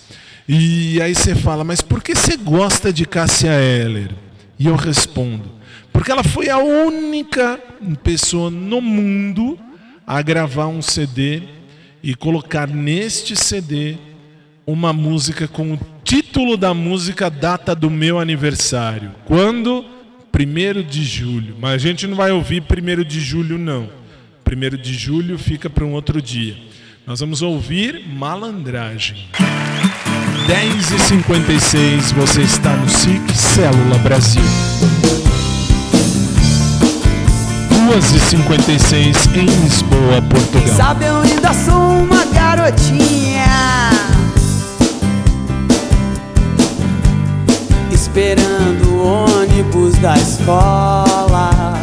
E aí você fala, mas por que você gosta de Cássia Eller? E eu respondo, porque ela foi a única pessoa no mundo a gravar um CD e colocar neste CD uma música com o título da música data do meu aniversário. Quando? 1 de julho. Mas a gente não vai ouvir 1 de julho, não. 1 de julho fica para um outro dia. Nós vamos ouvir Malandragem. 10h56, você está no SIC Célula Brasil. 2h56 em Lisboa, Portugal. Sabe, eu ainda sou uma garotinha. Esperando o ônibus da escola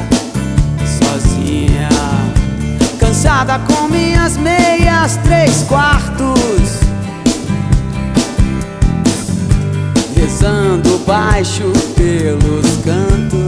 Sozinha. Cansada com minhas meias três quartos. Rezando baixo pelos cantos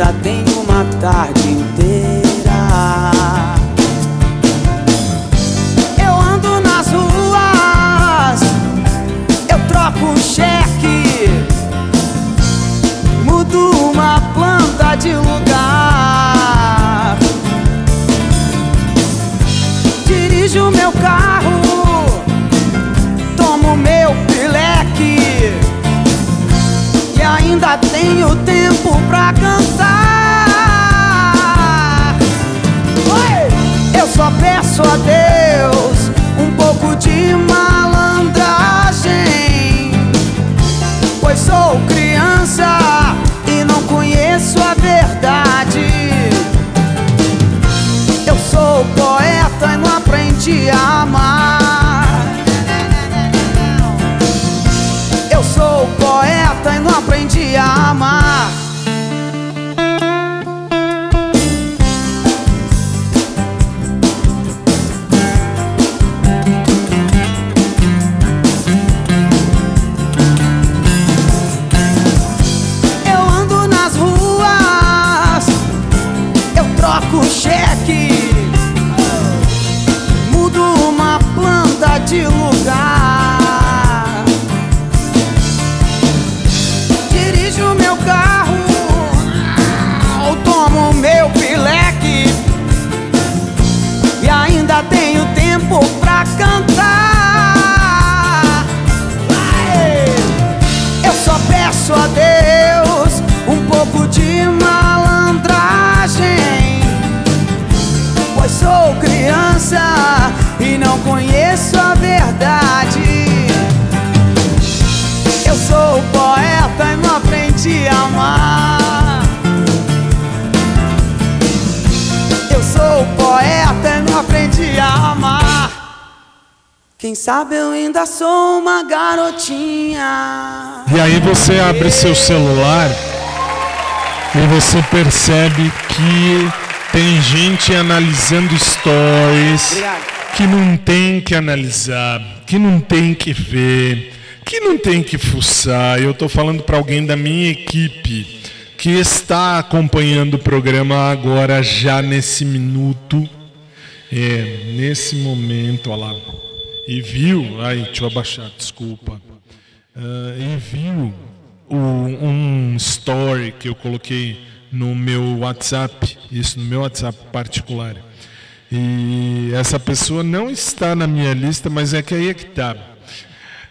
ainda tenho uma tarde tenho tempo pra cantar. Oi! Eu só peço a Deus um pouco de malandragem, pois sou criança e não conheço a verdade. Eu sou poeta e não aprendi a amar. Aprendi Quem sabe eu ainda sou uma garotinha. E aí você abre seu celular e você percebe que tem gente analisando stories que não tem que analisar, que não tem que ver, que não tem que fuçar. Eu estou falando para alguém da minha equipe que está acompanhando o programa agora, já nesse minuto. É, nesse momento, olha lá. E viu, ai, deixa eu abaixar, desculpa. Ah, e viu o- um story que eu coloquei no meu WhatsApp, isso no meu WhatsApp particular. E essa pessoa não está na minha lista, mas é que aí é que tá.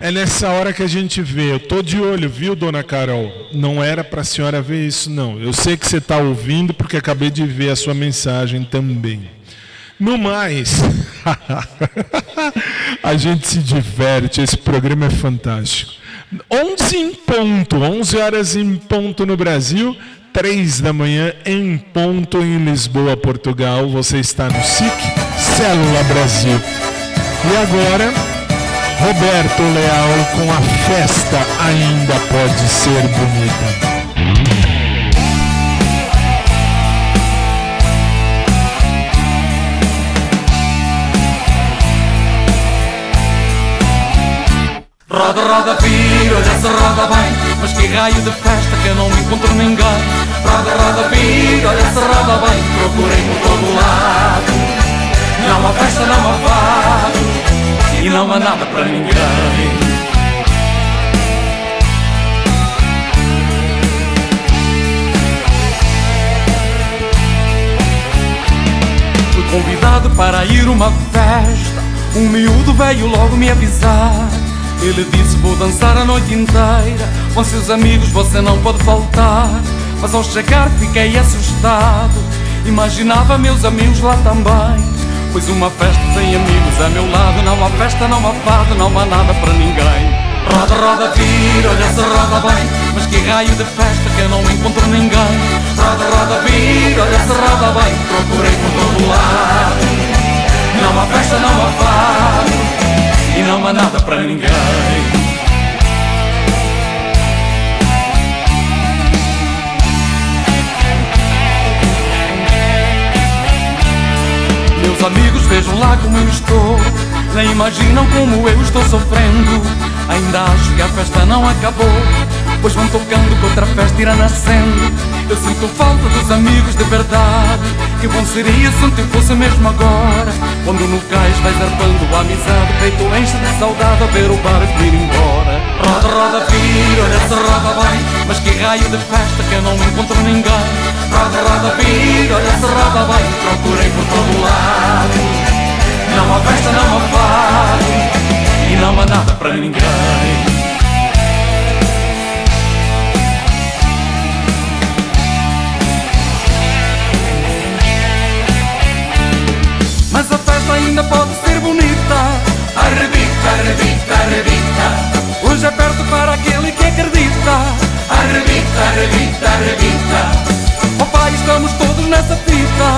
É nessa hora que a gente vê. Eu tô de olho, viu, dona Carol? Não era para a senhora ver isso, não. Eu sei que você está ouvindo porque acabei de ver a sua mensagem também. No mais, a gente se diverte, esse programa é fantástico. 11 em ponto, 11 horas em ponto no Brasil, 3 da manhã em ponto em Lisboa, Portugal. Você está no SIC Célula Brasil. E agora, Roberto Leal com a festa ainda pode ser bonita. Roda, roda, vira, olha se roda bem. Mas que raio de festa que eu não encontro ninguém Roda, roda, vira, olha se roda bem. Procurei por todo lado. Não há festa, não há fado. E não há nada para ninguém. Fui convidado para ir uma festa. Um miúdo veio logo me avisar Ele disse vou dançar a noite inteira Com seus amigos você não pode faltar. Mas ao chegar fiquei assustado. Imaginava meus amigos lá também. Pois uma festa sem amigos a meu lado. Não há festa, não há fado, não há nada para ninguém. Roda, roda, vira, olha se roda bem. Mas que raio de festa que eu não encontro ninguém. Roda, roda, vira, olha se roda bem. Procurei por todo lado. Não há festa, não há fado E não há nada para ninguém. Meus amigos vejam lá como eu estou. Nem imaginam como eu estou sofrendo. Ainda acho que a festa não acabou Pois vão tocando que outra festa irá nascendo eu sinto falta dos amigos de verdade. Que bom seria se ontem fosse mesmo agora. Quando no cais vais arpando a amizade feito enche de saudade a ver o barco ir embora. Roda, roda, vira, olha se roda bem. Mas que raio de festa que eu não encontro ninguém. Roda, roda, vira, olha se roda bem. Procurei por todo lado. Não há festa, não há fado E não há nada para ninguém. Ainda pode ser bonita. Arrebita, arrebita, arrebita. Hoje é perto para aquele que acredita. Arrebita, arrebita, arrebita. Oh pai, estamos todos nessa fita.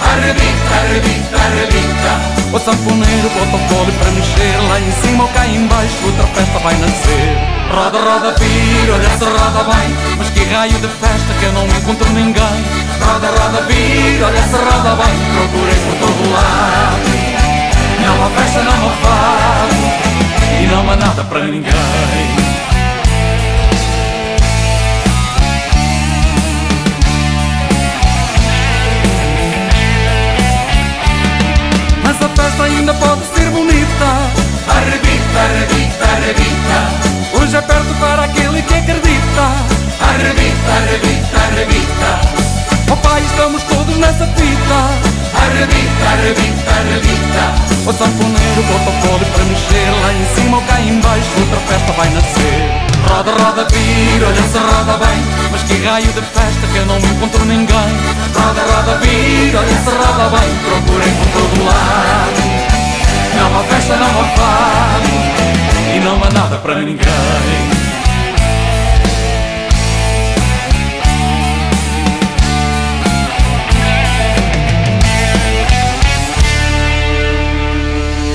Arrebita, arrebita, arrebita. O sanfoneiro bota o para mexer. Lá em cima ou cá embaixo, outra festa vai nascer. Roda, roda, vira, olha se roda bem. Mas que raio de festa que eu não encontro ninguém. Roda, roda, vira, olha se roda bem. Procurei por todo lado. Festa, não há fado. E não há nada para ninguém. Mas a festa ainda pode ser bonita. Arrebita, arrebita, arrebita. Hoje é perto para aquele que acredita. Arrebita, arrebita, arrebita. Oh pai, estamos todos nessa fita. Arrebita, arrebita, arrebita. O sanfoneiro bota o pole para mexer. Lá em cima ou cá embaixo, outra festa vai nascer. Roda, roda, vira, olha se roda bem. Mas que raio de festa que eu não encontro ninguém. Roda, roda, vira, olha se roda bem. Procurem por todo lado. Não há festa, não há fado. E não há nada para ninguém.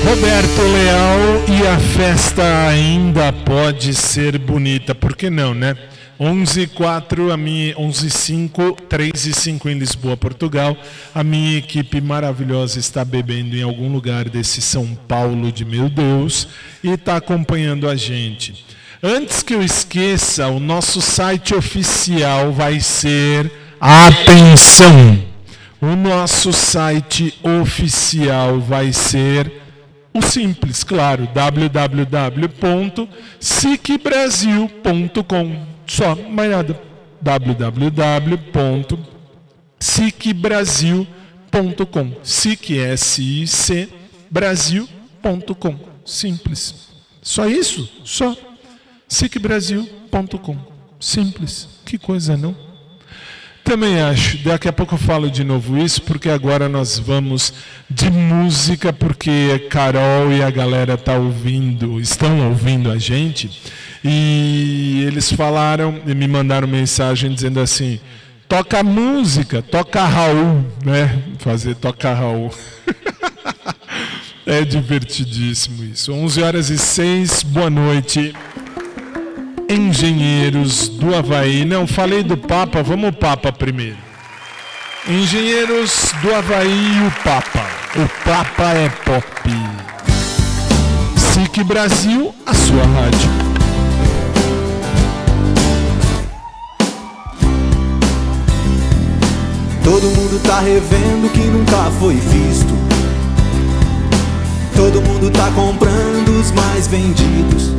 Roberto Leal e a festa ainda pode ser bonita, por que não, né? 11 4 a minha 11 5 3 e 5 em Lisboa, Portugal. A minha equipe maravilhosa está bebendo em algum lugar desse São Paulo de meu Deus e está acompanhando a gente. Antes que eu esqueça, o nosso site oficial vai ser atenção. O nosso site oficial vai ser o simples, claro, www.sicbrasil.com. Só, mais nada. www.sicbrasil.com. Sic, S-I-C, brasil.com. Simples. Só isso? Só. sicbrasil.com. Simples. Que coisa, não? Também acho. Daqui a pouco eu falo de novo isso, porque agora nós vamos de música, porque Carol e a galera tá ouvindo, estão ouvindo a gente, e eles falaram e me mandaram mensagem dizendo assim: toca música, toca Raul, né? Fazer toca Raul. é divertidíssimo isso. 11 horas e 6, boa noite. Engenheiros do Havaí. Não, falei do Papa, vamos o Papa primeiro. Engenheiros do Havaí e o Papa. O Papa é pop. SIC Brasil, a sua rádio. Todo mundo tá revendo que nunca foi visto. Todo mundo tá comprando os mais vendidos.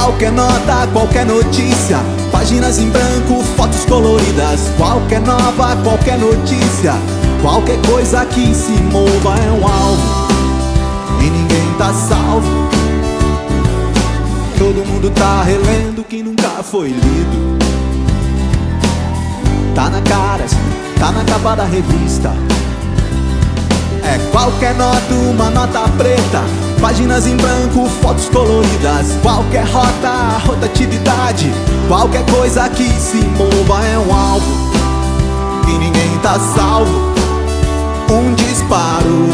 Qualquer nota, qualquer notícia. Páginas em branco, fotos coloridas. Qualquer nova, qualquer notícia. Qualquer coisa que se mova é um alvo. E ninguém tá salvo. Todo mundo tá relendo que nunca foi lido. Tá na cara, tá na capa da revista. É qualquer nota, uma nota preta. Páginas em branco, fotos coloridas. Qualquer rota, rotatividade. Qualquer coisa que se mova é um alvo. E ninguém tá salvo. Um disparo,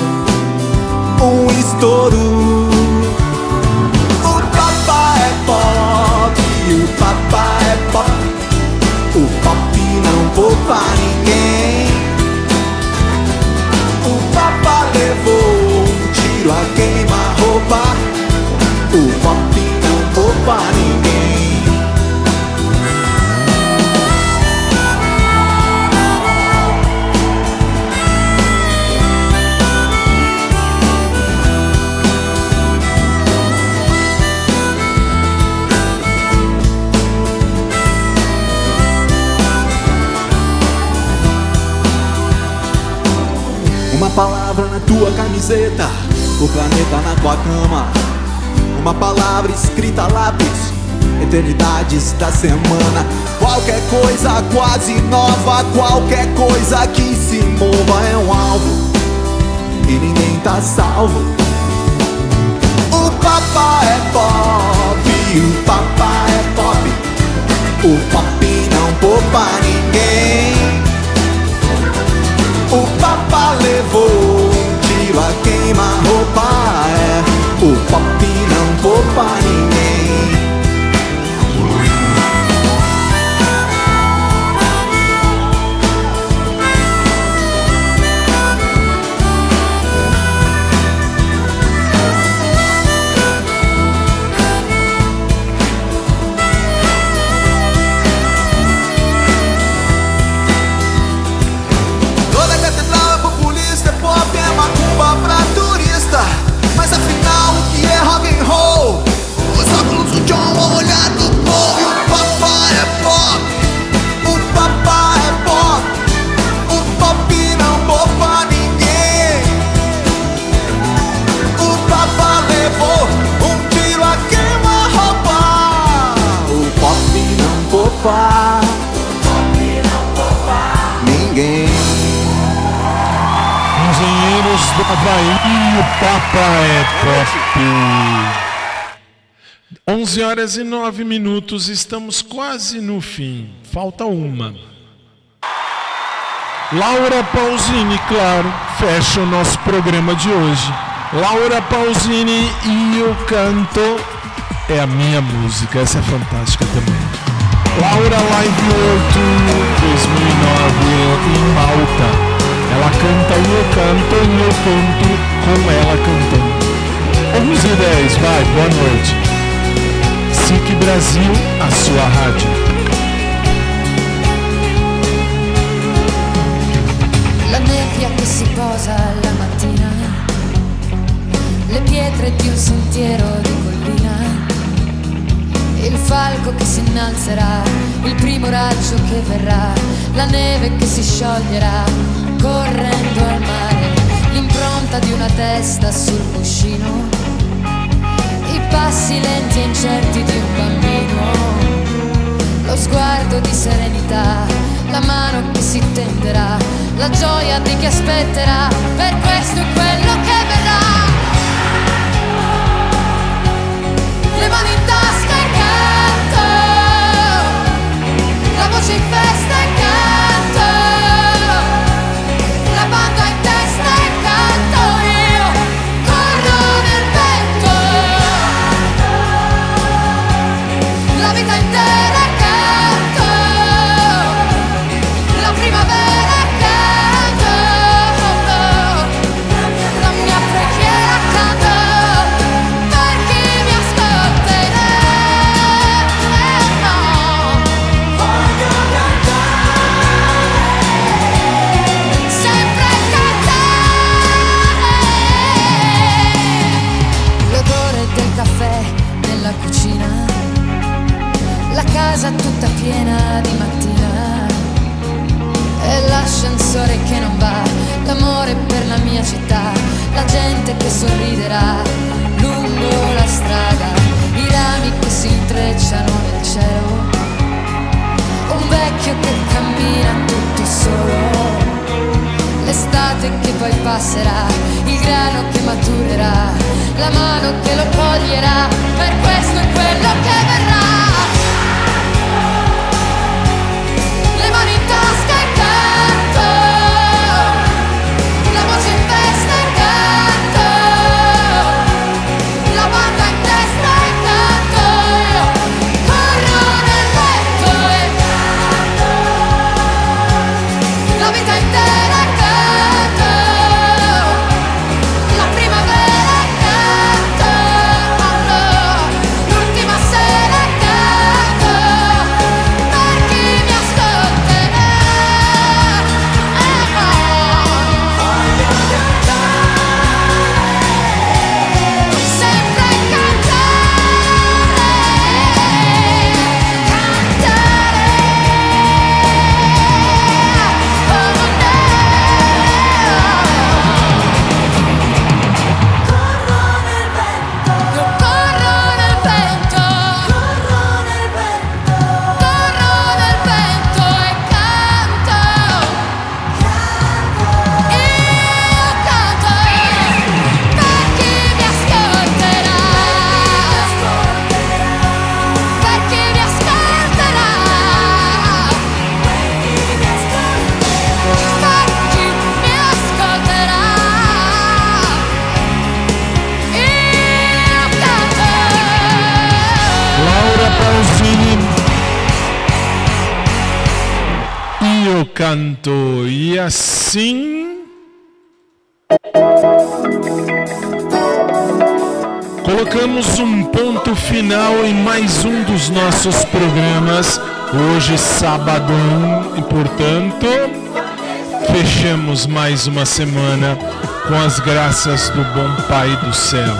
um estouro. O papa é pop, o papa é pop. O pop não poupa ninguém. Tua camiseta, o planeta na tua cama. uma palavra escrita a lápis, eternidades da semana. Qualquer coisa quase nova, qualquer coisa que se mova é um alvo e ninguém tá salvo. O papá é pop, o papá é pop, o pop não poupa ninguém. O papá levou um tiro a queima-roupa, é. O pop não poupa ninguém. Papa é pop. 11 horas e 9 minutos, estamos quase no fim. Falta uma. Laura Pausini, claro, fecha o nosso programa de hoje. Laura Pausini e o canto é a minha música, essa é fantástica também. Laura Live World Tour 2009 em Malta. Ela canta e eu canto e eu canto com ela cantando. 11 e 10, vai, boa noite. SIC Brasil, a sua rádio. La nebbia che si posa la mattina, le pietre di un sentiero di collina, il falco che si innalzerà, il primo raggio che verrà, la neve che si scioglierà, correndo al mare, l'impronta di una testa sul cuscino, i passi lenti e incerti di un bambino, lo sguardo di serenità, la mano che si tenderà, la gioia di chi aspetterà, per questo è quello che verrà. Le mani in tasca e canto, la voce in festa l'estate che poi passerà, il grano che maturerà, la mano che lo coglierà, per questo è quello che verrà. Em mais um dos nossos programas. Hoje, sabadão, e portanto, fechamos mais uma semana com as graças do bom Pai do céu.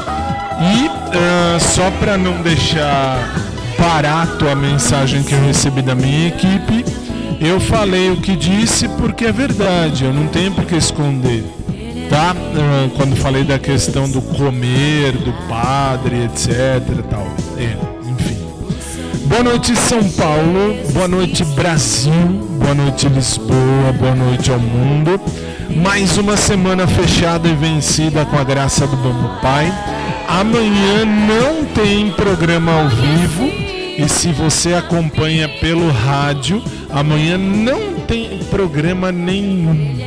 E ah, só para não deixar barato a mensagem que eu recebi da minha equipe, eu falei o que disse porque é verdade, eu não tenho por que esconder. Tá? Ah, Quando falei da questão do comer, do padre, etc. Boa noite, São Paulo. Boa noite, Brasil. Boa noite, Lisboa. Boa noite ao mundo. Mais uma semana fechada e vencida com a graça do Bom Pai. Amanhã não tem programa ao vivo. E se você acompanha pelo rádio, amanhã não tem programa nenhum.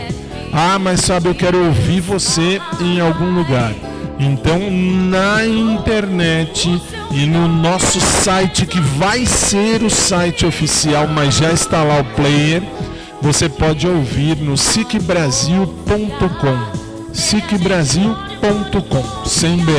Ah, mas sabe, eu quero ouvir você em algum lugar. Então, na internet e no nosso site, que vai ser o site oficial, mas já está lá o player, você pode ouvir no sicbrasil.com. sicbrasil.com, sem BR.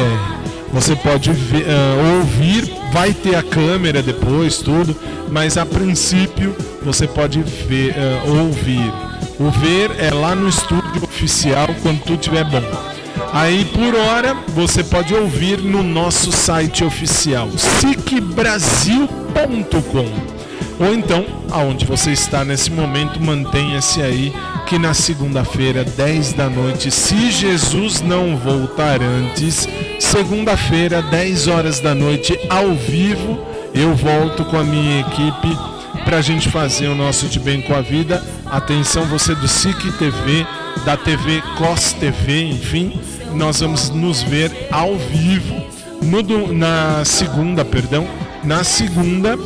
Você pode ver, ah, ouvir, vai ter a câmera depois, tudo, mas a princípio você pode ver, ah, ouvir. O ver é lá no estúdio oficial quando tudo estiver bom. Aí por hora você pode ouvir no nosso site oficial, sicbrasil.com. Ou então, aonde você está nesse momento, mantenha-se aí que na segunda-feira, 10 da noite, se Jesus não voltar antes, segunda-feira, 10 horas da noite, ao vivo, eu volto com a minha equipe para a gente fazer o nosso De Bem com a Vida. Atenção, você do SIC TV, da TV COS TV, enfim, nós vamos nos ver ao vivo no na segunda, perdão, na segunda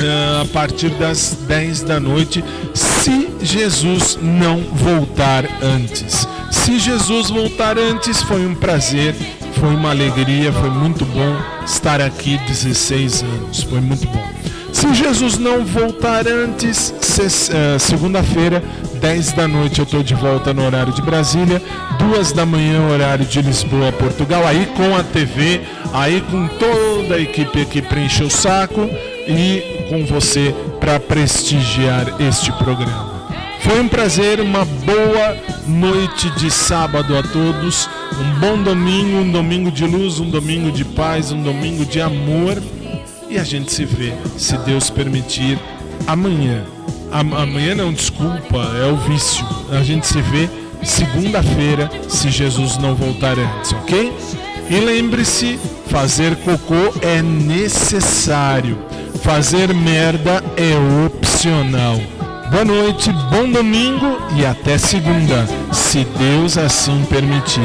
ah, a partir das 10 da noite, se Jesus não voltar antes. Se Jesus voltar antes, foi um prazer, foi uma alegria, foi muito bom estar aqui 16 anos, foi muito bom. Se Jesus não voltar antes, ah, segunda-feira, 10 da noite, eu estou de volta no horário de Brasília, 2 da manhã, horário de Lisboa, Portugal, aí com a TV, aí com toda a equipe que preencheu o saco e com você para prestigiar este programa. Foi um prazer, uma boa noite de sábado a todos, um bom domingo, um domingo de luz, um domingo de paz, um domingo de amor e a gente se vê, se Deus permitir, amanhã. Am- amanhã não, desculpa, é o vício. A gente se vê segunda-feira, se Jesus não voltar antes, ok? E lembre-se, fazer cocô é necessário. Fazer merda é opcional. Boa noite, bom domingo e até segunda, se Deus assim permitir.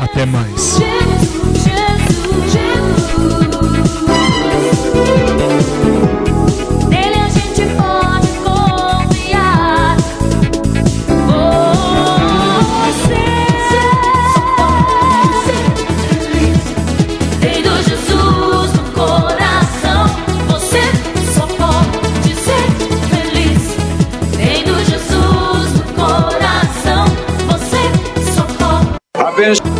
Até mais. Pode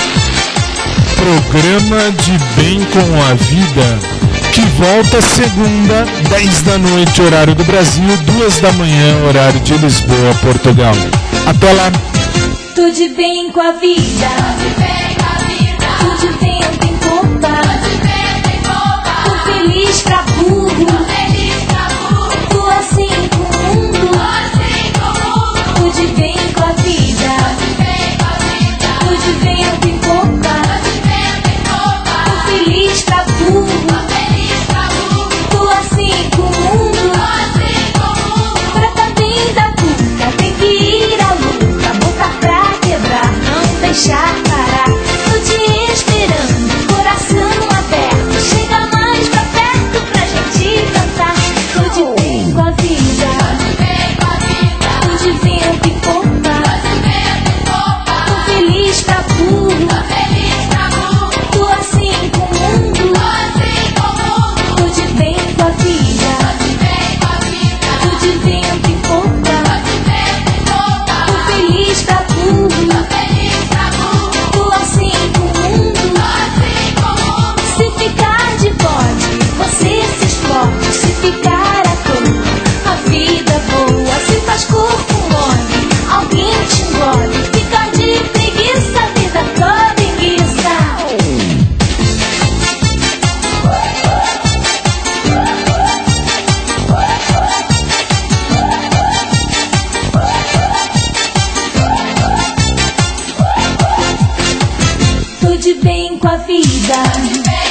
programa de Bem com a Vida, que volta segunda, 10 da noite, horário do Brasil, 2 da manhã, horário de Lisboa, Portugal. Até lá! Tudo bem com a vida. com a vida.